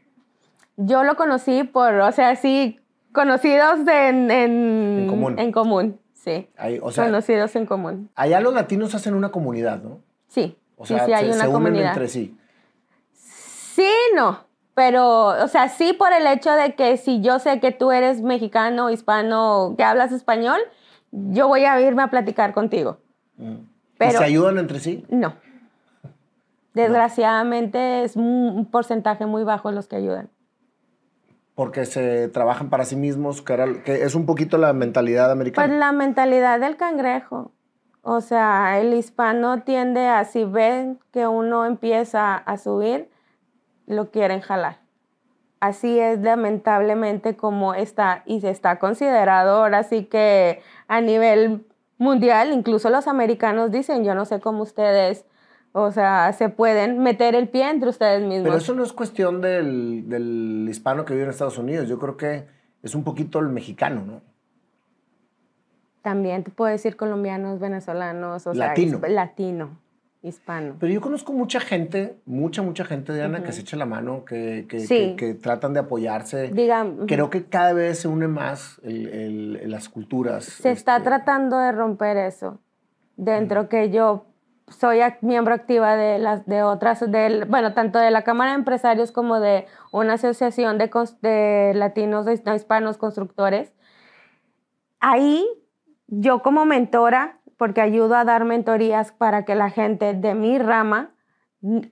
Yo lo conocí por, o sea, sí, conocidos en, en, En común. En común, sí. Ahí, o sea, conocidos en común. allá los latinos hacen una comunidad, ¿no? Sí, O sea, sí, hay se, una se unen comunidad. entre sí. Sí, no. Pero, o sea, sí por el hecho de que si yo sé que tú eres mexicano, hispano, que hablas español, yo voy a irme a platicar contigo. ¿Y Pero- se ayudan entre sí? No. Desgraciadamente es un un porcentaje muy bajo los que ayudan. Porque se trabajan para sí mismos, que, era- que es un poquito la mentalidad Pues americana. la mentalidad del cangrejo. O sea, el hispano tiende a, si ven que uno empieza a subir, lo quieren jalar. Así es lamentablemente como está y se está considerado ahora sí que a nivel mundial, incluso los americanos dicen, yo no sé cómo ustedes, o sea, se pueden meter el pie entre ustedes mismos. Pero eso no es cuestión del, del hispano que vive en Estados Unidos. Yo creo que es un poquito el mexicano, ¿no? También te puedo decir colombianos, venezolanos, o Latino. sea, latino, hispano. Pero yo conozco mucha gente, mucha, mucha gente, Diana, que se echa la mano, que, que, Sí. que- que tratan de apoyarse. Digan, Creo que cada vez se une más el- el- las culturas. se está este, tratando de romper eso. Dentro que yo soy miembro activa de las de otras, del, bueno, tanto de la Cámara de Empresarios como de una asociación de, de latinos, de no hispanos constructores. Ahí yo como mentora, porque ayudo a dar mentorías para que la gente de mi rama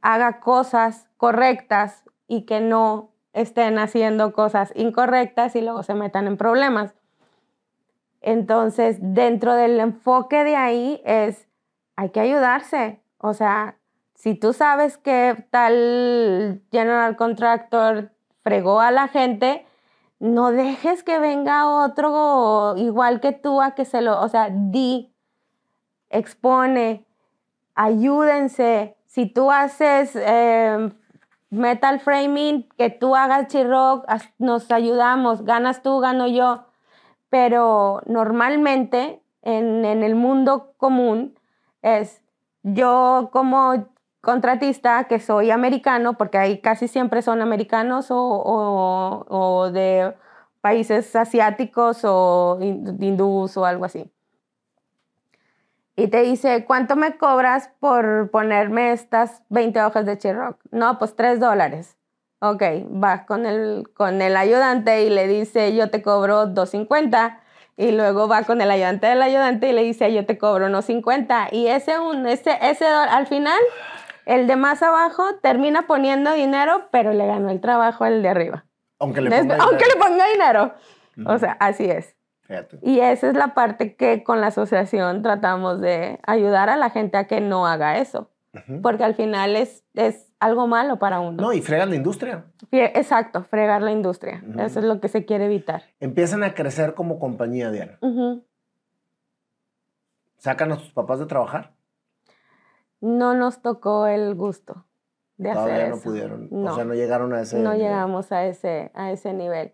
haga cosas correctas y que no estén haciendo cosas incorrectas y luego se metan en problemas. Entonces, dentro del enfoque de ahí es, hay que ayudarse. O sea, si tú sabes que tal general contractor fregó a la gente, no dejes que venga otro igual que tú a que se lo, o sea, di, expone, ayúdense. Si tú haces eh, metal framing, que tú hagas chirroc, nos ayudamos, ganas tú, gano yo. Pero normalmente en, en el mundo común es yo como contratista que soy americano, porque ahí casi siempre son americanos o, o- de países asiáticos o hin- hindús o algo así. Y te dice, ¿cuánto me cobras por ponerme estas 20 hojas de Chirroc? No, pues 3 dólares. Ok, va con el, con el ayudante y le dice, yo te cobro 2.50. Y luego va con el ayudante del ayudante y le dice, yo te cobro unos 50. Y ese, un, ese, ese al final, el de más abajo termina poniendo dinero, pero le ganó el trabajo el de arriba. Aunque le ponga aunque le dinero. ponga dinero. O sea, así es. Fíjate. Y esa es la parte que con la asociación tratamos de ayudar a la gente a que no haga eso, Porque al final es, es algo malo para uno. No, y fregan la industria. Exacto, fregar la industria. Eso es lo que se quiere evitar. Empiezan a crecer como compañía, Diana. Ujú. ¿Sacan a tus papás de trabajar? No nos tocó el gusto de Todavía hacer no eso. pudieron. No, O sea, no llegaron a ese. no nivel. llegamos a ese, a ese nivel.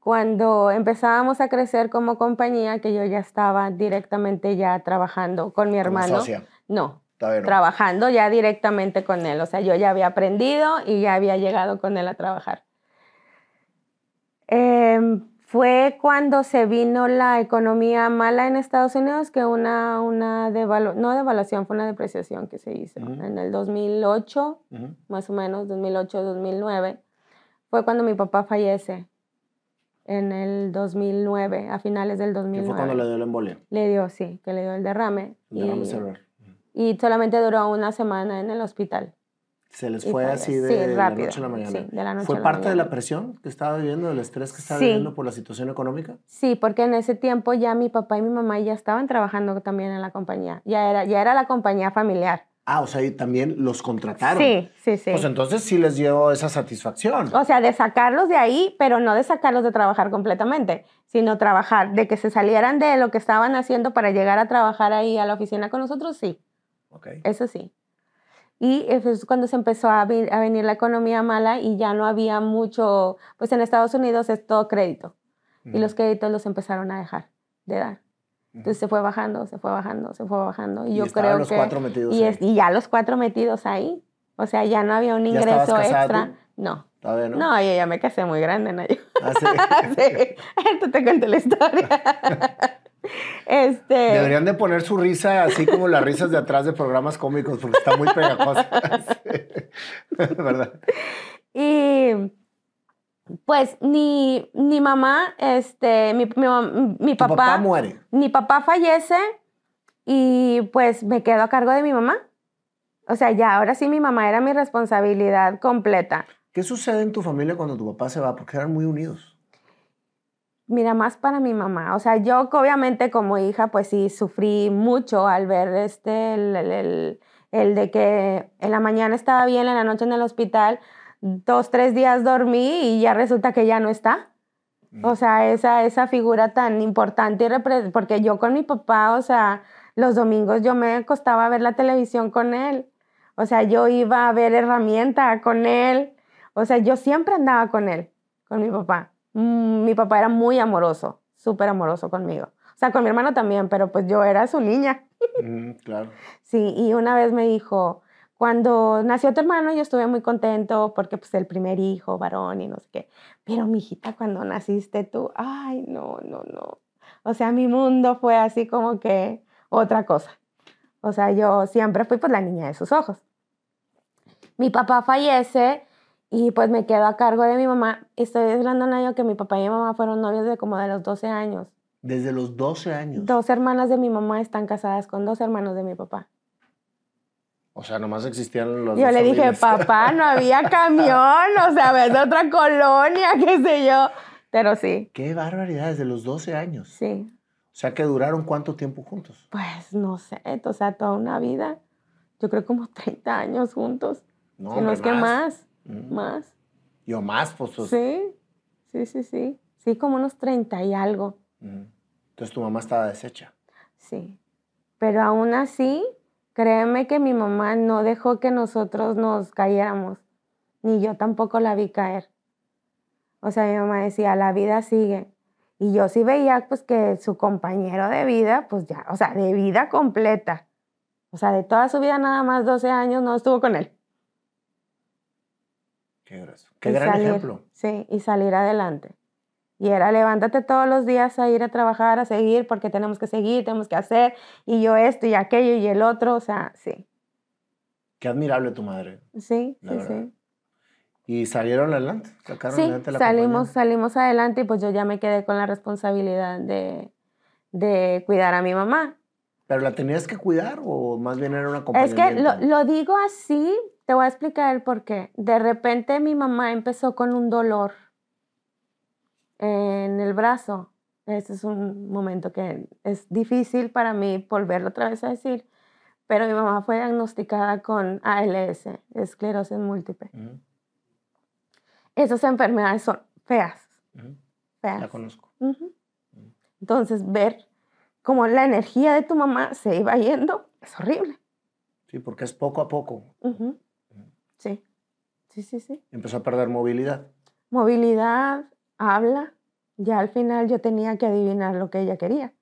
Cuando empezábamos a crecer como compañía, que yo ya estaba directamente ya trabajando con mi Como hermano. socia. No, Trabajando ya directamente con él. O sea, yo ya había aprendido y ya había llegado con él a trabajar. Em, fue cuando se vino la economía mala en Estados Unidos que una, una devalu- no devaluación, fue una depreciación que se hizo en el 2008, Ujú. más o menos, 2008, 2009. fue cuando mi papá fallece en el 2009, a finales del ¿Qué 2009. fue cuando le dio la embolia? Le dio, sí, que le dio el derrame. El derrame cerebral. Y solamente duró una semana en el hospital. Se les fue así sí, de, la noche a la mañana. sí, de la noche ¿Fue a la parte de la mañana. presión que estaba viviendo, del estrés que estaba Sí. viviendo por la situación económica? Sí, porque en ese tiempo ya mi papá y mi mamá ya estaban trabajando también en la compañía. Ya era, ya era la compañía familiar. Ah, o sea, y también los contrataron. Sí, sí, sí. Pues entonces sí les dio esa satisfacción. O sea, de sacarlos de ahí, pero no de sacarlos de trabajar completamente, sino trabajar, de que se salieran de lo que estaban haciendo para llegar a trabajar ahí a la oficina con nosotros, sí, Ok. eso sí. Y es cuando se empezó a, vi- a venir la economía mala y ya no había mucho, pues en Estados Unidos es todo crédito y los créditos los empezaron a dejar de dar. Entonces se fue bajando, se fue bajando, se fue bajando. Y, Y yo creo los que... cuatro metidos y, ahí. es- y ya los cuatro metidos ahí. O sea, ya no había un ¿Ya estabas ingreso extra. tú? No. Todavía no. No, yo ya me casé muy grande, ¿no? Yo- Ah, sí. sí, esto te cuento la historia. este, Deberían de poner su risa así como las risas de atrás de programas cómicos porque está muy pegajosa. Sí. ¿Verdad? y pues ni, ni mamá, este, mi, mi, mi papá, papá muere. mi papá fallece y pues me quedo a cargo de mi mamá. O sea, ya ahora sí mi mamá era mi responsabilidad completa. ¿Qué sucede en tu familia cuando tu papá se va? Porque eran muy unidos. Mira, más para mi mamá. O sea, yo obviamente como hija, pues sí, sufrí mucho al ver este, el, el- el- de que en la mañana estaba bien, en la noche en el hospital, dos, tres días dormí y ya resulta que ya no está. O sea, esa, esa figura tan importante, y porque yo con mi papá, o sea, los domingos yo me acostaba a ver la televisión con él. O sea, yo iba a ver herramienta con él. O sea, yo siempre andaba con él, con mi papá. Mm, mi papá era muy amoroso, súper amoroso conmigo. O sea, con mi hermano también, pero pues yo era su niña. Mm, claro. Sí, y una vez me dijo, cuando nació tu hermano yo estuve muy contento porque pues el primer hijo, varón y no sé qué. Pero mi hijita, cuando naciste tú, ay, no, no, no. O sea, mi mundo fue así como que otra cosa. O sea, yo siempre fui pues la niña de sus ojos. Mi papá fallece y pues me quedo a cargo de mi mamá. Estoy hablando un año que mi papá y mi mamá fueron novios de como de los 12 años. Desde los 12 años. Dos hermanas de mi mamá están casadas con dos hermanos de mi papá. O sea, nomás existían los Yo dos le dije, familias. papá, no había camión, o sea, ves de otra colonia, qué sé yo. Pero sí, Qué barbaridad, desde los 12 años. sí, O sea, que duraron cuánto tiempo juntos. pues no sé, o sea, toda una vida. Yo creo como 30 años juntos. No, si no es que más, Mm. más. Yo más, pues. pues, Sí, sí, sí, sí. Sí, como unos 30 y algo, mm. Entonces tu mamá estaba deshecha. sí. Pero aún así, créeme que mi mamá no dejó que nosotros nos cayéramos, ni yo tampoco la vi caer. O sea, mi mamá decía, la vida sigue. Y yo sí veía pues que su compañero de vida, pues ya, o sea, de vida completa. O sea, de toda su vida nada más 12 años no estuvo con él. Qué gran salir, ejemplo. Sí, y salir adelante. Y era levántate todos los días a ir a trabajar, a seguir, porque tenemos que seguir, tenemos que hacer, y yo esto y aquello y el otro, o sea, sí, Qué admirable tu madre. sí, sí, verdad. sí. Y salieron adelante. Sacaron Sí, adelante la salimos, compañía. salimos adelante y pues yo ya me quedé con la responsabilidad de, de cuidar a mi mamá. ¿Pero la tenías que cuidar o más bien era una Es compañía? que lo, lo digo así, te voy a explicar el por qué. De repente mi mamá empezó con un dolor en el brazo. Ese es un momento que es difícil para mí volverlo otra vez a decir, pero mi mamá fue diagnosticada con ALS, esclerosis múltiple. Esas enfermedades son feas, feas. La conozco. Entonces, ver cómo la energía de tu mamá se iba yendo es horrible. Sí, porque es poco a poco. Sí, sí, sí, sí. Empezó a perder movilidad. Movilidad, habla. Ya al final yo tenía que adivinar lo que ella quería.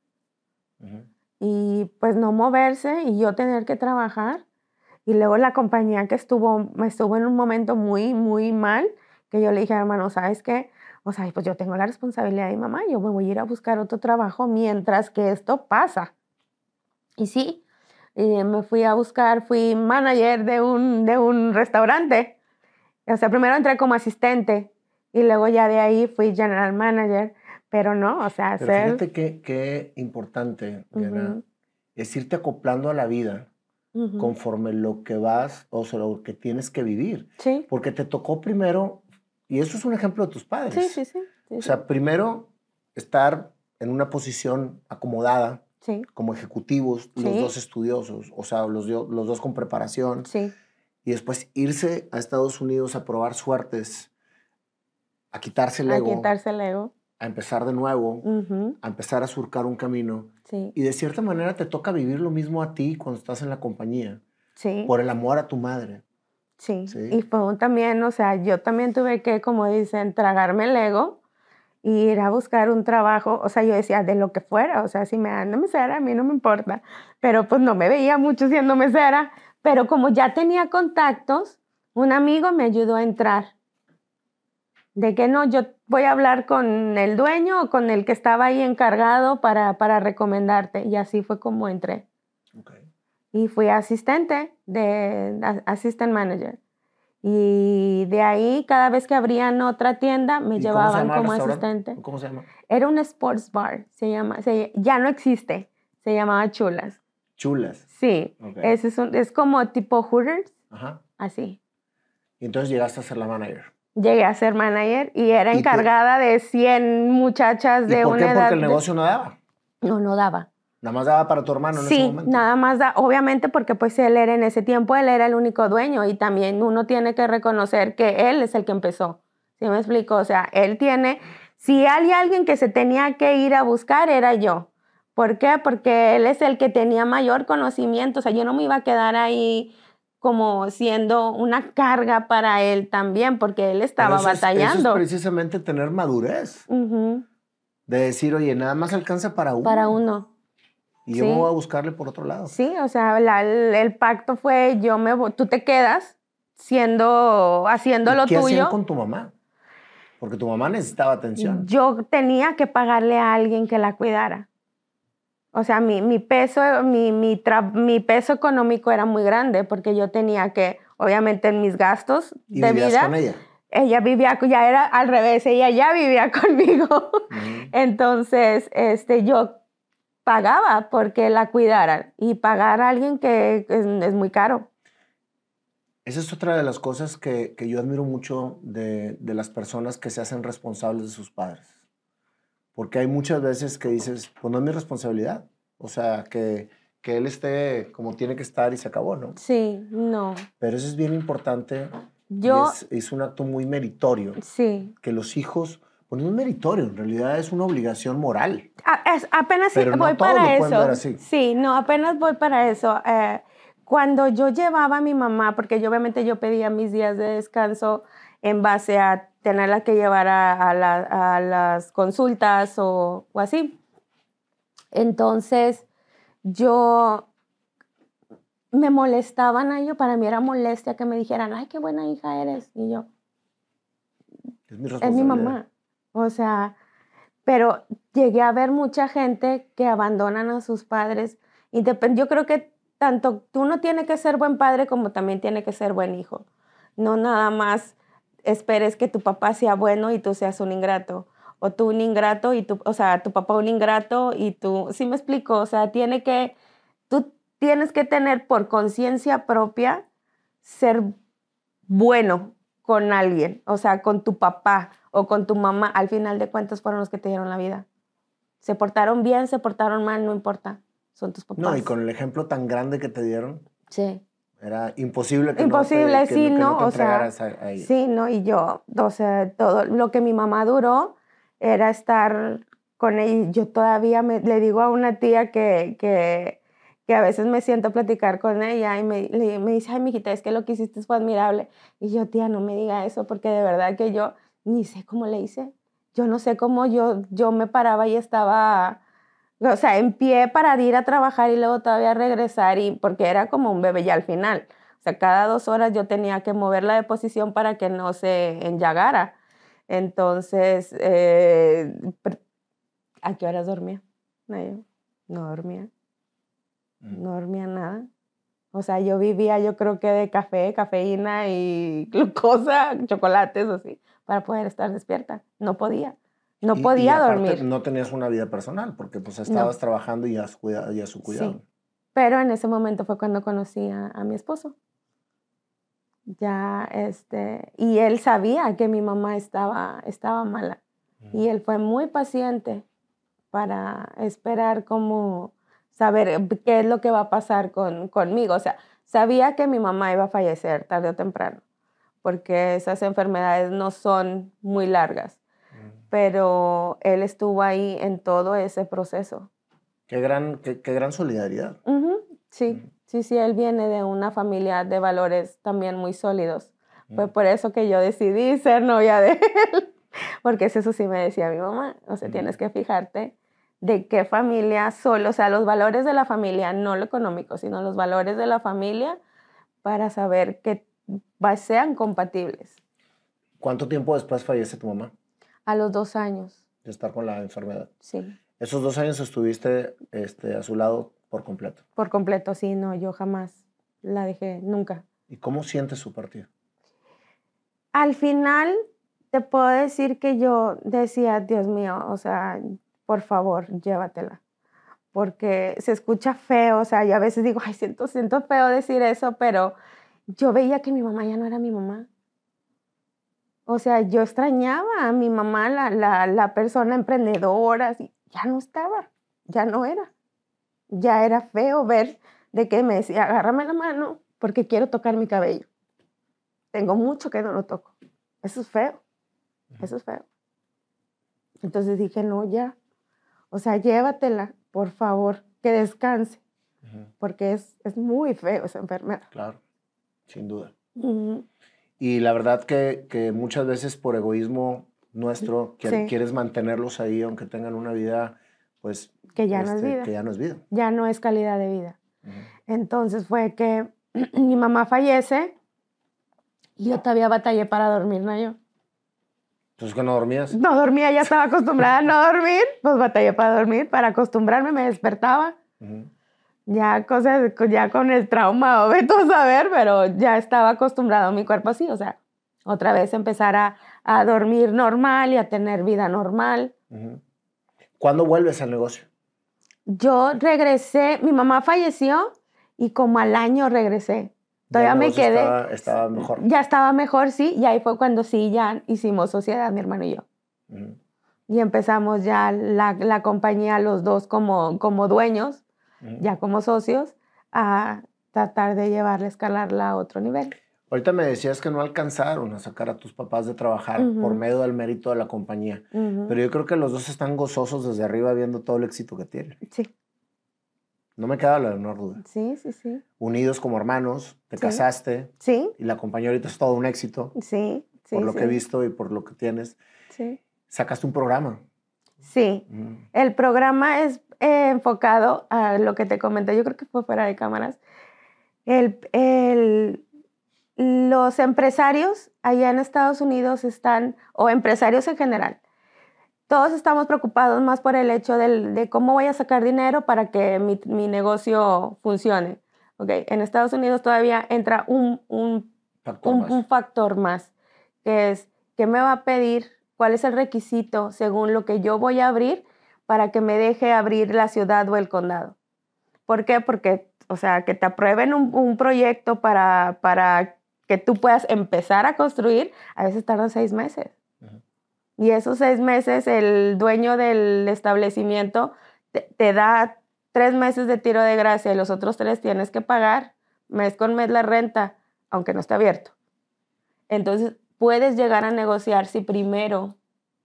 Y pues no moverse y yo tener que trabajar. Y luego la compañía que estuvo, me estuvo en un momento muy, muy mal, que yo le dije, hermano, ¿sabes qué? O sea, pues yo tengo la responsabilidad de mi mamá, yo me voy a ir a buscar otro trabajo mientras que esto pasa. Y sí, eh, me fui a buscar, fui manager de un, de un restaurante. O sea, primero entré como asistente Y luego ya de ahí fui general manager, pero no, o sea, Pero ser... fíjate qué, qué importante, Diana, Ujú. es irte acoplando a la vida Ujú. conforme lo que vas, o sea, lo que tienes que vivir. Sí, Porque te tocó primero, y eso es un ejemplo de tus padres. sí, sí, sí. sí, O sea, primero estar en una posición acomodada, sí, como ejecutivos, los Sí. dos estudiosos, o sea, los, los dos con preparación, sí, y después irse a Estados Unidos a probar suertes, a quitarse el a ego, quitarse el ego. a empezar de nuevo, Ujú, a empezar a surcar un camino. Sí, Y de cierta manera te toca vivir lo mismo a ti cuando estás en la compañía, sí. por el amor a tu madre. Sí. Y fue un también, o sea, yo también tuve que, como dicen, tragarme el ego ir a buscar un trabajo, o sea, yo decía, de lo que fuera, o sea, si me dan de mesera, a mí no me importa, pero pues no me veía mucho siendo mesera, pero como ya tenía contactos, un amigo me ayudó a entrar. De que no, yo voy a hablar con el dueño o con el que estaba ahí encargado para, para recomendarte. Y así fue como entré y fui asistente de assistant manager. Y de ahí, cada vez que abrían otra tienda, me ¿Y llevaban como asistente. ¿Cómo se llama? Era un sports bar, se llama, se- ya no existe, se llamaba Chulas. Chulas. Sí, Ok. ese es, un- es como tipo Hooters, Ajá. así. Y entonces llegaste a ser la manager. Llegué a ser manager y era ¿Y encargada de 100 muchachas ¿Y de por una qué? edad. Porque el de- negocio no daba. No, no daba. Nada más daba para tu hermano en ese Sí, momento. nada más da, obviamente porque pues él era en ese tiempo, él era el único dueño y también uno tiene que reconocer que él es el que empezó. ¿Sí me explico? O sea, él tiene, si hay alguien que se tenía que ir a buscar, era yo. ¿Por qué? Porque él es el que tenía mayor conocimiento, o sea, yo no me iba a quedar ahí como siendo una carga para él también, porque él estaba eso es- batallando. Eso es precisamente tener madurez. De decir, oye, nada más alcanza para uno. Para uno. Y yo Sí. me voy a buscarle por otro lado. Sí, o sea, la- el, el pacto fue yo me voy, tú te quedas siendo, haciendo ¿Y lo ¿Qué hacían tuyo. con tu mamá? Porque tu mamá necesitaba atención. Yo tenía que pagarle a alguien que la cuidara. O sea, mi, mi peso, mi, mi, tra- mi peso económico era muy grande porque yo tenía que, obviamente, en mis gastos Y de vida, con ella. ella vivía, ya era al revés, ella ya vivía conmigo. Ujú. Entonces, este, yo pagaba porque la cuidaran y pagar a alguien que es, es muy caro. Esa es otra de las cosas que, que yo admiro mucho de, de las personas que se hacen responsables de sus padres. Porque hay muchas veces que dices, pues no es mi responsabilidad. O sea, que, que él esté como tiene que estar y se acabó, ¿no? Sí, no. Pero eso es bien importante. y Yo, es, es un acto muy meritorio. sí. Que los hijos, pues no es meritorio, en realidad es una obligación moral. A- es- apenas Pero voy para eso. así. Sí, no, apenas voy para eso. Eh, cuando yo llevaba a mi mamá, porque yo obviamente yo pedía mis días de descanso en base a tenerla que llevar a, a la- a las consultas o, o así. Entonces, yo me molestaban a ellos, para mí era molestia que me dijeran, ay, qué buena hija eres. Y yo, Es mi es mi mamá. O sea, pero llegué a ver mucha gente que abandonan a sus padres. Independ- Yo creo que tanto tú no tienes que ser buen padre como también tiene que ser buen hijo. No nada más esperes que tu papá sea bueno y tú seas un ingrato. O tú un ingrato y tu, o sea, tu papá un ingrato y tú, sí me explico, o sea, tiene que, tú tienes que tener por conciencia propia ser bueno con alguien, o sea, con tu papá o con tu mamá, al final de cuentas fueron los que te dieron la vida. Se portaron bien, se portaron mal, no importa, son tus papás. No, y con el ejemplo tan grande que te dieron, Sí, era imposible que Imposible, no te, que sí, que ¿no? te O sea, a, a sí, ¿no? Y yo, o sea, todo lo que mi mamá duró era estar con ella. Yo todavía me, le digo a una tía que, que, que a veces me siento a platicar con ella y me, le- me dice, ay, mijita, es que lo que hiciste fue admirable. Y yo, tía, no me diga eso, porque de verdad que yo ni sé cómo le hice. Yo no sé cómo yo, yo me paraba y estaba, o sea, en pie para ir a trabajar y luego todavía regresar, y, porque era como un bebé ya al final. O sea, cada dos horas yo tenía que moverla de posición para que no se enllagara. Entonces, eh, ¿a qué horas dormía? No, no dormía, Mm. no dormía nada. O sea, yo vivía, yo creo que de café, cafeína y glucosa, chocolates, así, para poder estar despierta. No podía. No Y- podía y aparte dormir. No tenías una vida personal porque pues estabas trabajando y a su, cuida- y a su cuidado. Pero en ese momento fue cuando conocí a, a mi esposo. Ya, este, y él sabía que mi mamá estaba, estaba mala. Y él fue muy paciente para esperar cómo saber qué es lo que va a pasar con, conmigo. O sea, sabía que mi mamá iba a fallecer tarde o temprano, porque esas enfermedades no son muy largas, pero él estuvo ahí en todo ese proceso. Qué gran, qué, qué gran solidaridad. Ujú, Sí, sí, sí, él viene de una familia de valores también muy sólidos. Fue por eso que yo decidí ser novia de él, porque eso sí me decía mi mamá, o sea, Ujú. tienes que fijarte de qué familia solo, o sea, los valores de la familia, no lo económico, sino los valores de la familia para saber va- sean compatibles. ¿Cuánto tiempo después fallece tu mamá A los dos años, de estar con la enfermedad? sí, Esos dos años estuviste este, a su lado por completo. por completo, sí, no, yo jamás la dejé, nunca. ¿Y cómo sientes su partido? Al final te puedo decir que yo decía, Dios mío, o sea, por favor, llévatela. Porque se escucha feo, o sea, yo a veces digo, ay, siento, siento feo decir eso, pero yo veía que mi mamá ya no era mi mamá. O sea, yo extrañaba a mi mamá, la, la, la persona emprendedora, así, ya no estaba, ya no era. Ya era feo ver de que me decía, agárrame la mano porque quiero tocar mi cabello. Tengo mucho que no lo toco. Eso es feo. Eso es feo. Entonces dije, no, ya. O sea, llévatela, por favor, que descanse, porque es, es muy feo esa enfermedad. Claro, sin duda. Y la verdad que, que muchas veces por egoísmo nuestro que- quieres mantenerlos ahí aunque tengan una vida, pues... Que ya no es este, vida. Que ya no es vida. Ya no es calidad de vida. Entonces fue que mi mamá fallece y yo todavía batallé para dormir, ¿no? Yo Entonces, que no dormías? no dormía, ya estaba acostumbrada a no dormir, pues batallé para dormir, para acostumbrarme, me despertaba. Ya cosas, ya con el trauma o a saber, pero ya estaba acostumbrado a mi cuerpo así, o sea, otra vez empezar a, a dormir normal y a tener vida normal. ¿Cuándo vuelves al negocio? Yo regresé, mi mamá falleció y como al año regresé. Todavía me quedé. Estaba, estaba mejor. Ya estaba mejor, sí, y ahí fue cuando sí, ya hicimos sociedad, mi hermano y yo. Y empezamos ya la, la compañía, los dos como, como dueños, Ya como socios, a tratar de llevarla, escalarla a otro nivel. Ahorita me decías que no alcanzaron a sacar a tus papás de trabajar por medio del mérito de la compañía. Ujú. Pero yo creo que los dos están gozosos desde arriba viendo todo el éxito que tienen. Sí, No me queda la menor duda. sí, sí, sí. Unidos como hermanos, te Sí. casaste Sí, y la compañía ahorita es todo un éxito sí, sí. por lo sí, que he visto y por lo que tienes. Sí. Sacaste un programa. Sí. Mm. El programa es eh, enfocado a lo que te comenté, yo creo que fue fuera de cámaras. El, el- los empresarios allá en Estados Unidos están, o empresarios en general, todos estamos preocupados más por el hecho del- de cómo voy a sacar dinero para que mi, mi negocio funcione. Okay. En Estados Unidos todavía entra un, un Factor un, más. un factor más, que es qué me va a pedir, cuál es el requisito según lo que yo voy a abrir para que me deje abrir la ciudad o el condado. ¿Por qué? Porque, o sea, que te aprueben un, un proyecto para, para que tú puedas empezar a construir, a veces tardan seis meses. Y esos seis meses, el dueño del establecimiento te, te da tres meses de tiro de gracia y los otros tres tienes que pagar mes con mes la renta, aunque no esté abierto. Entonces, puedes llegar a negociar si primero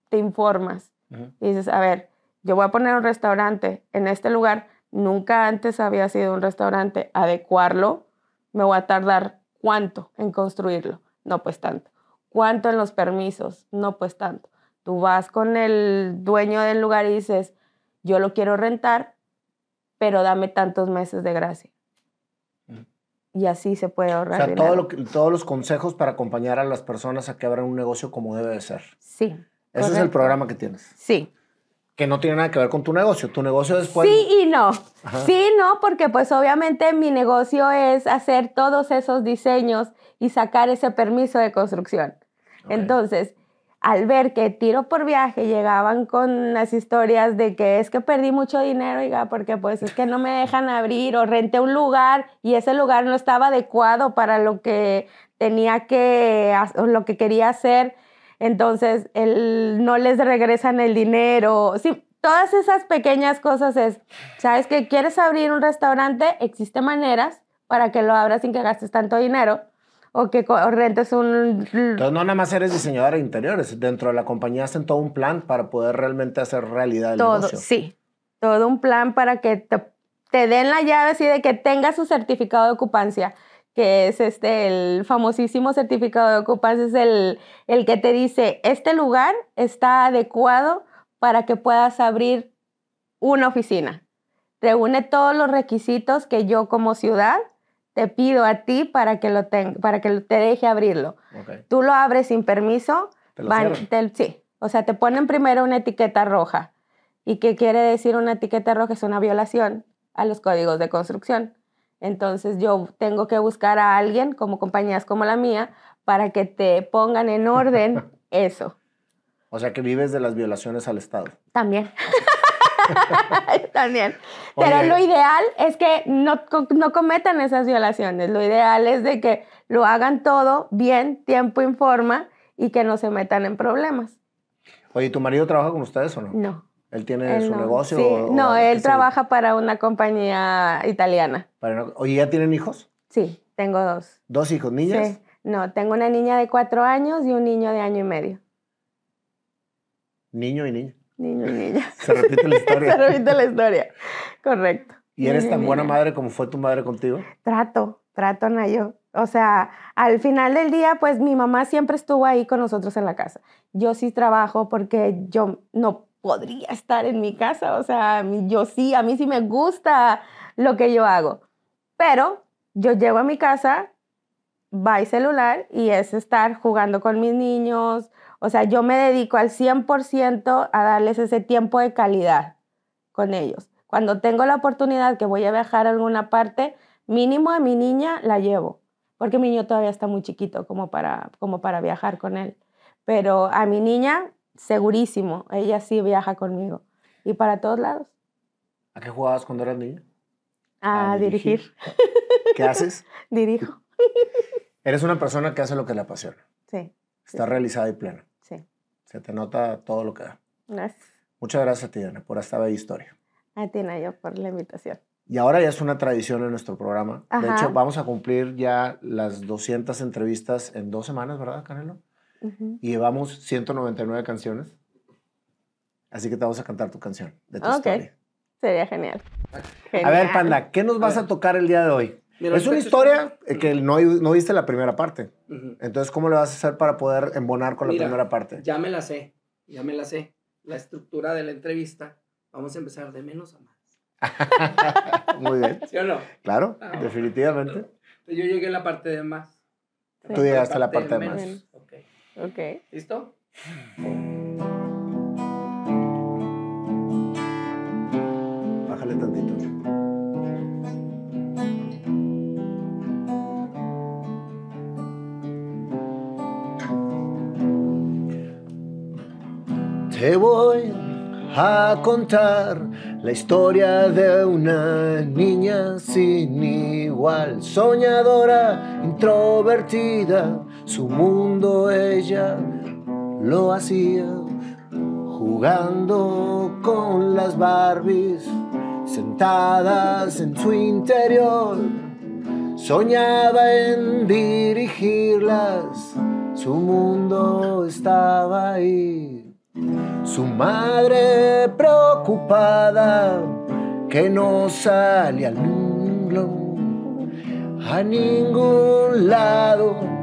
te informas y dices, a ver, yo voy a poner un restaurante en este lugar, nunca antes había sido un restaurante, adecuarlo, me voy a tardar cuánto en construirlo, no pues tanto. ¿Cuánto en los permisos? No pues tanto. Tú vas con el dueño del lugar y dices, yo lo quiero rentar, pero dame tantos meses de gracia. Ujú. Y así se puede O ahorrar sea, todo lo que- todos los consejos para acompañar a las personas a que abran un negocio como debe de ser. Sí. Ese es el programa que tienes. Sí. Que no tiene nada que ver con tu negocio. Tu negocio después... Sí y no. Sí y no, porque pues obviamente mi negocio es hacer todos esos diseños y sacar ese permiso de construcción. Entonces, al ver que tiro por viaje llegaban con las historias de que es que perdí mucho dinero, oiga, porque pues es que no me dejan abrir o renté un lugar y ese lugar no estaba adecuado para lo que tenía que, o lo que quería hacer entonces el, no les regresan el dinero. Sí, todas esas pequeñas cosas es, ¿sabes que quieres abrir un restaurante? Existen maneras para que lo abras sin que gastes tanto dinero o que rentes un... Entonces no nada más eres diseñadora de interiores, dentro de la compañía hacen todo un plan para poder realmente hacer realidad el todo, negocio. Sí, todo un plan para que te, te den la llave así de que tengas su certificado de ocupancia que es este, el famosísimo certificado de ocupancia, es el, el que te dice, este lugar está adecuado para que puedas abrir una oficina. Reúne todos los requisitos que yo como ciudad te pido a ti para que, lo para que te deje abrirlo. Tú lo abres sin permiso. sí, o sea, te ponen primero una etiqueta roja. ¿Y qué quiere decir una etiqueta roja? Es una violación a los códigos de construcción. Entonces yo tengo que buscar a alguien, como compañías como la mía, para que te pongan en orden eso. O sea que vives de las violaciones al Estado. También. También. Pero lo ideal es que no, no cometan esas violaciones. Lo ideal es de que lo hagan todo bien, tiempo y forma y que no se metan en problemas. Oye, ¿tu marido trabaja con ustedes o no? No. ¿Él tiene su negocio? no, él trabaja para una compañía italiana. ¿Oye, ya tienen hijos? Sí, tengo dos. ¿Dos hijos, niñas? Sí. No, tengo una niña de cuatro años y un niño de año y medio. Niño y niña. Niño y niña. Se repite la historia. Se repite la historia. Correcto. ¿Y eres tan buena madre como fue tu madre contigo? Trato, trato, Nayo. O sea, al final del día, pues mi mamá siempre estuvo ahí con nosotros en la casa. Yo sí trabajo porque yo no podría estar en mi casa. O sea, yo sí, a mí sí me gusta lo que yo hago. Pero yo llego a mi casa, va celular y es estar jugando con mis niños. O sea, yo me dedico al 100% a darles ese tiempo de calidad con ellos. Cuando tengo la oportunidad que voy a viajar a alguna parte, mínimo a mi niña la llevo, porque mi niño todavía está muy chiquito como para, como para viajar con él. Pero a mi niña segurísimo, ella sí viaja conmigo. Y para todos lados. ¿A qué jugabas cuando eras niña? A, dirigir. ¿Qué haces? Dirijo. Eres una persona que hace lo que le apasiona. Sí. Está realizada y plena. Sí. Se te nota todo lo que da. Gracias. Muchas gracias a ti, por esta bella historia. A ti, Nayo, por la invitación. Y ahora ya es una tradición en nuestro programa. De hecho, vamos a cumplir ya las 200 entrevistas en dos semanas, ¿verdad, Canelo? Y llevamos 199 canciones. Así que te vamos a cantar tu canción de tu historia. Sería genial. A ver, Panda, ¿qué nos vas a, tocar el día de hoy? es una historia que no, no viste la primera parte. Entonces, ¿cómo le vas a hacer para poder embonar con la primera parte? Ya me la sé, ya me la sé. La estructura de la entrevista, vamos a empezar de menos a más. Muy bien. ¿Sí o no? Claro, ah, definitivamente. Yo llegué a la parte de más. Tú llegaste a la parte de, más. Ok. ¿Listo? Bájale tantito. Te voy a contar la historia de una niña sin igual, soñadora, introvertida su mundo ella lo hacía jugando con las Barbies sentadas en su interior. Soñaba en dirigirlas, su mundo estaba ahí. Su madre preocupada que no salía al a ningún lado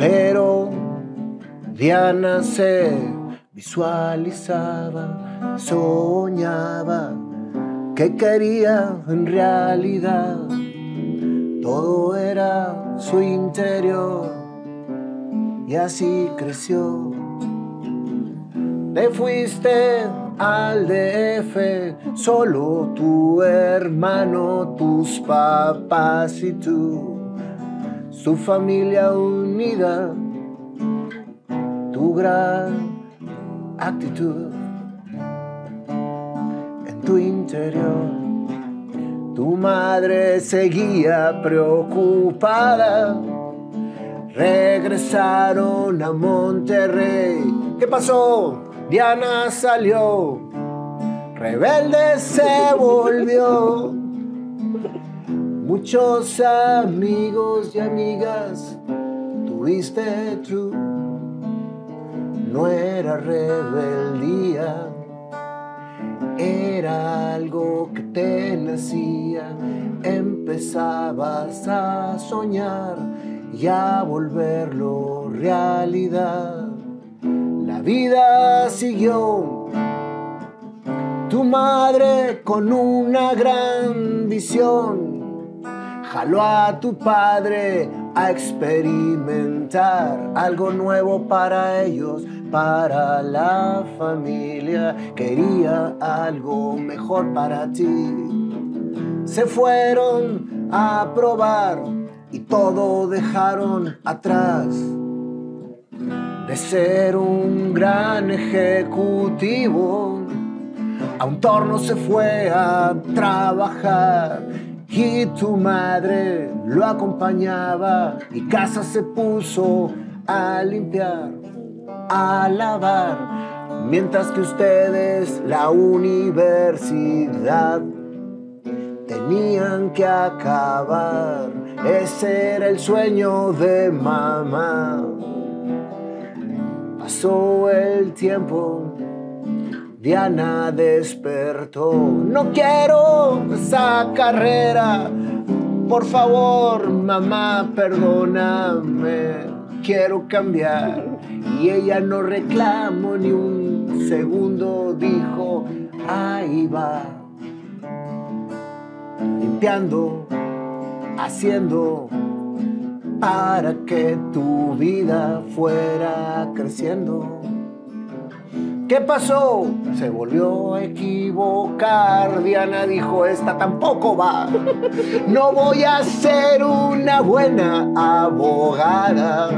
pero Diana se visualizaba, soñaba que quería en realidad. Todo era su interior y así creció. Te fuiste al DF, solo tu hermano, tus papás y tú, su familia unida, tu gran actitud en tu interior. Tu madre seguía preocupada. Regresaron a Monterrey. ¿Qué pasó? Diana salió. Rebelde se volvió. Muchos amigos y amigas tuviste tú. No era rebeldía era algo que te nacía, empezabas a soñar y a volverlo realidad. La vida siguió, tu madre con una gran visión, jaló a tu padre a experimentar algo nuevo para ellos para la familia, quería algo mejor para ti. Se fueron a probar y todo dejaron atrás. De ser un gran ejecutivo, a un torno se fue a trabajar y tu madre lo acompañaba y casa se puso a limpiar a lavar, mientras que ustedes la universidad tenían que acabar. Ese era el sueño de mamá. Pasó el tiempo, Diana despertó. No quiero esa carrera. Por favor, mamá, perdóname. Quiero cambiar y ella no reclamó ni un segundo, dijo, ahí va, limpiando, haciendo, para que tu vida fuera creciendo. ¿Qué pasó? Se volvió a equivocar. Diana dijo, esta tampoco va. No voy a ser una buena abogada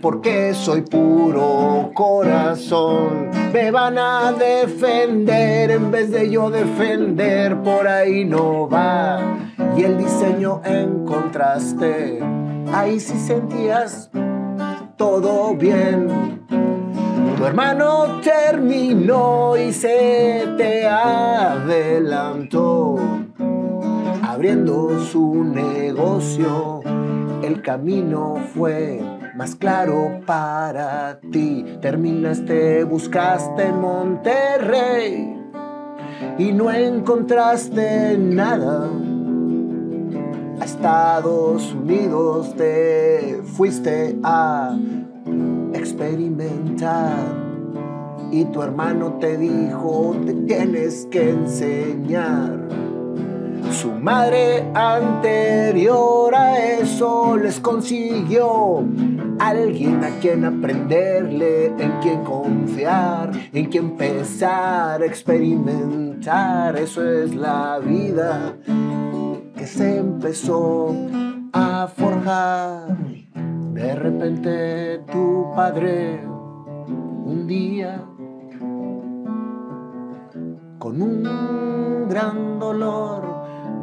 porque soy puro corazón. Me van a defender en vez de yo defender, por ahí no va. Y el diseño encontraste, ahí sí sentías todo bien. Tu hermano terminó y se te adelantó, abriendo su negocio. El camino fue más claro para ti. Terminaste, buscaste Monterrey y no encontraste nada. A Estados Unidos te fuiste a experimentar y tu hermano te dijo, te tienes que enseñar. Su madre anterior a eso les consiguió alguien a quien aprenderle, en quien confiar, en quien empezar a experimentar. Eso es la vida que se empezó a forjar. De repente tu padre un día con un gran dolor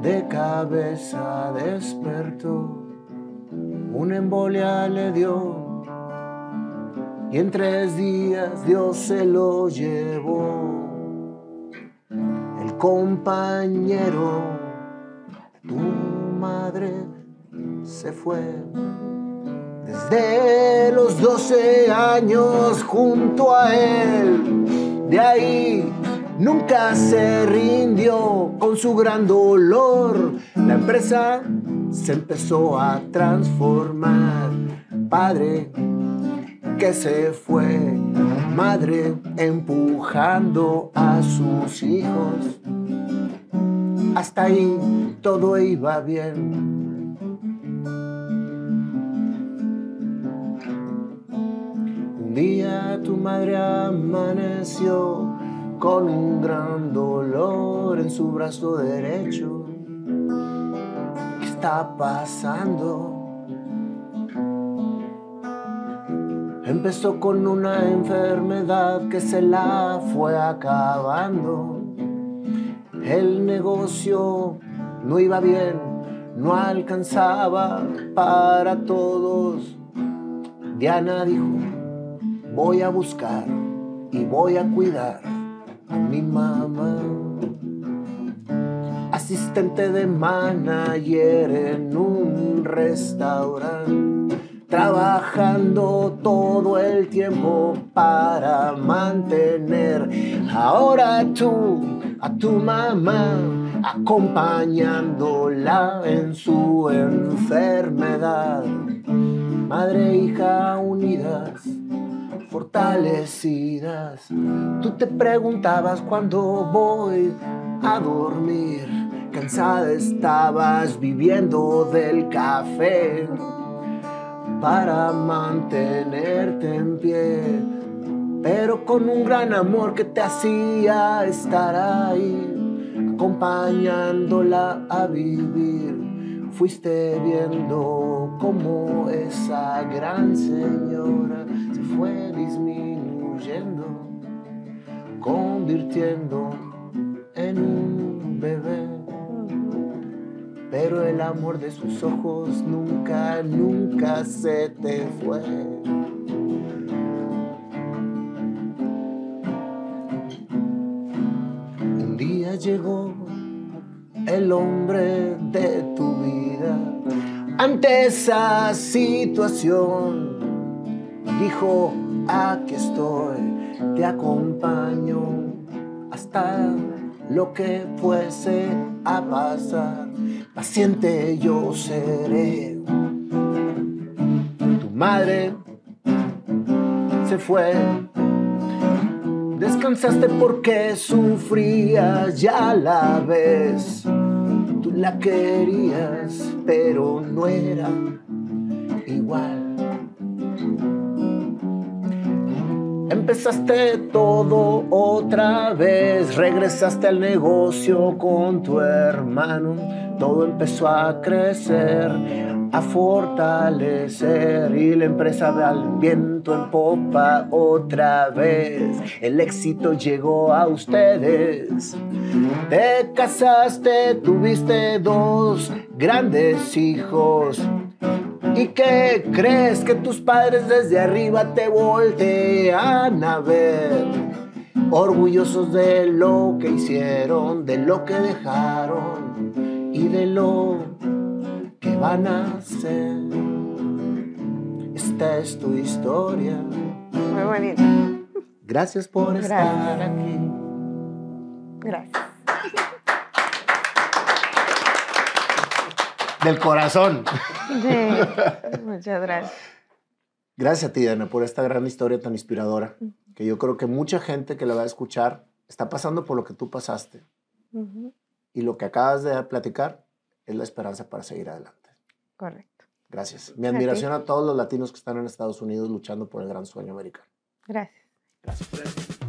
de cabeza despertó, una embolia le dio y en tres días Dios se lo llevó. El compañero, tu madre, se fue. Desde los 12 años junto a él, de ahí nunca se rindió con su gran dolor. La empresa se empezó a transformar. Padre que se fue, madre empujando a sus hijos. Hasta ahí todo iba bien. Día tu madre amaneció con un gran dolor en su brazo derecho. ¿Qué está pasando? Empezó con una enfermedad que se la fue acabando. El negocio no iba bien, no alcanzaba para todos. Diana dijo, voy a buscar y voy a cuidar a mi mamá. Asistente de manager en un restaurante, trabajando todo el tiempo para mantener ahora tú a tu mamá, acompañándola en su enfermedad. Madre e hija unidas fortalecidas. Tú te preguntabas cuándo voy a dormir. Cansada estabas viviendo del café para mantenerte en pie, pero con un gran amor que te hacía estar ahí, acompañándola a vivir fuiste viendo cómo esa gran señora se fue disminuyendo, convirtiendo en un bebé. Pero el amor de sus ojos nunca, nunca se te fue. Un día llegó el hombre de tu vida. Ante esa situación, dijo, aquí estoy, te acompaño hasta lo que fuese a pasar. Paciente yo seré. Tu madre se fue Descansaste porque sufrías, ya la ves. La querías, pero no era igual. Empezaste todo otra vez, regresaste al negocio con tu hermano, todo empezó a crecer, a fortalecer y la empresa al viento en popa otra vez. El éxito llegó a ustedes. Te casaste, tuviste dos grandes hijos. ¿Y qué crees que tus padres desde arriba te voltean a ver? Orgullosos de lo que hicieron, de lo que dejaron y de lo que van a hacer. Esta es tu historia. Muy bonito. Gracias por Gracias. estar aquí. Gracias. Del corazón. Sí. Muchas gracias. Gracias a ti, Diana, por esta gran historia tan inspiradora, que yo creo que mucha gente que la va a escuchar está pasando por lo que tú pasaste. Ujú. Y lo que acabas de platicar es la esperanza para seguir adelante. Correcto. Gracias. Mi admiración a todos los latinos que están en Estados Unidos luchando por el gran sueño americano. Gracias. Gracias.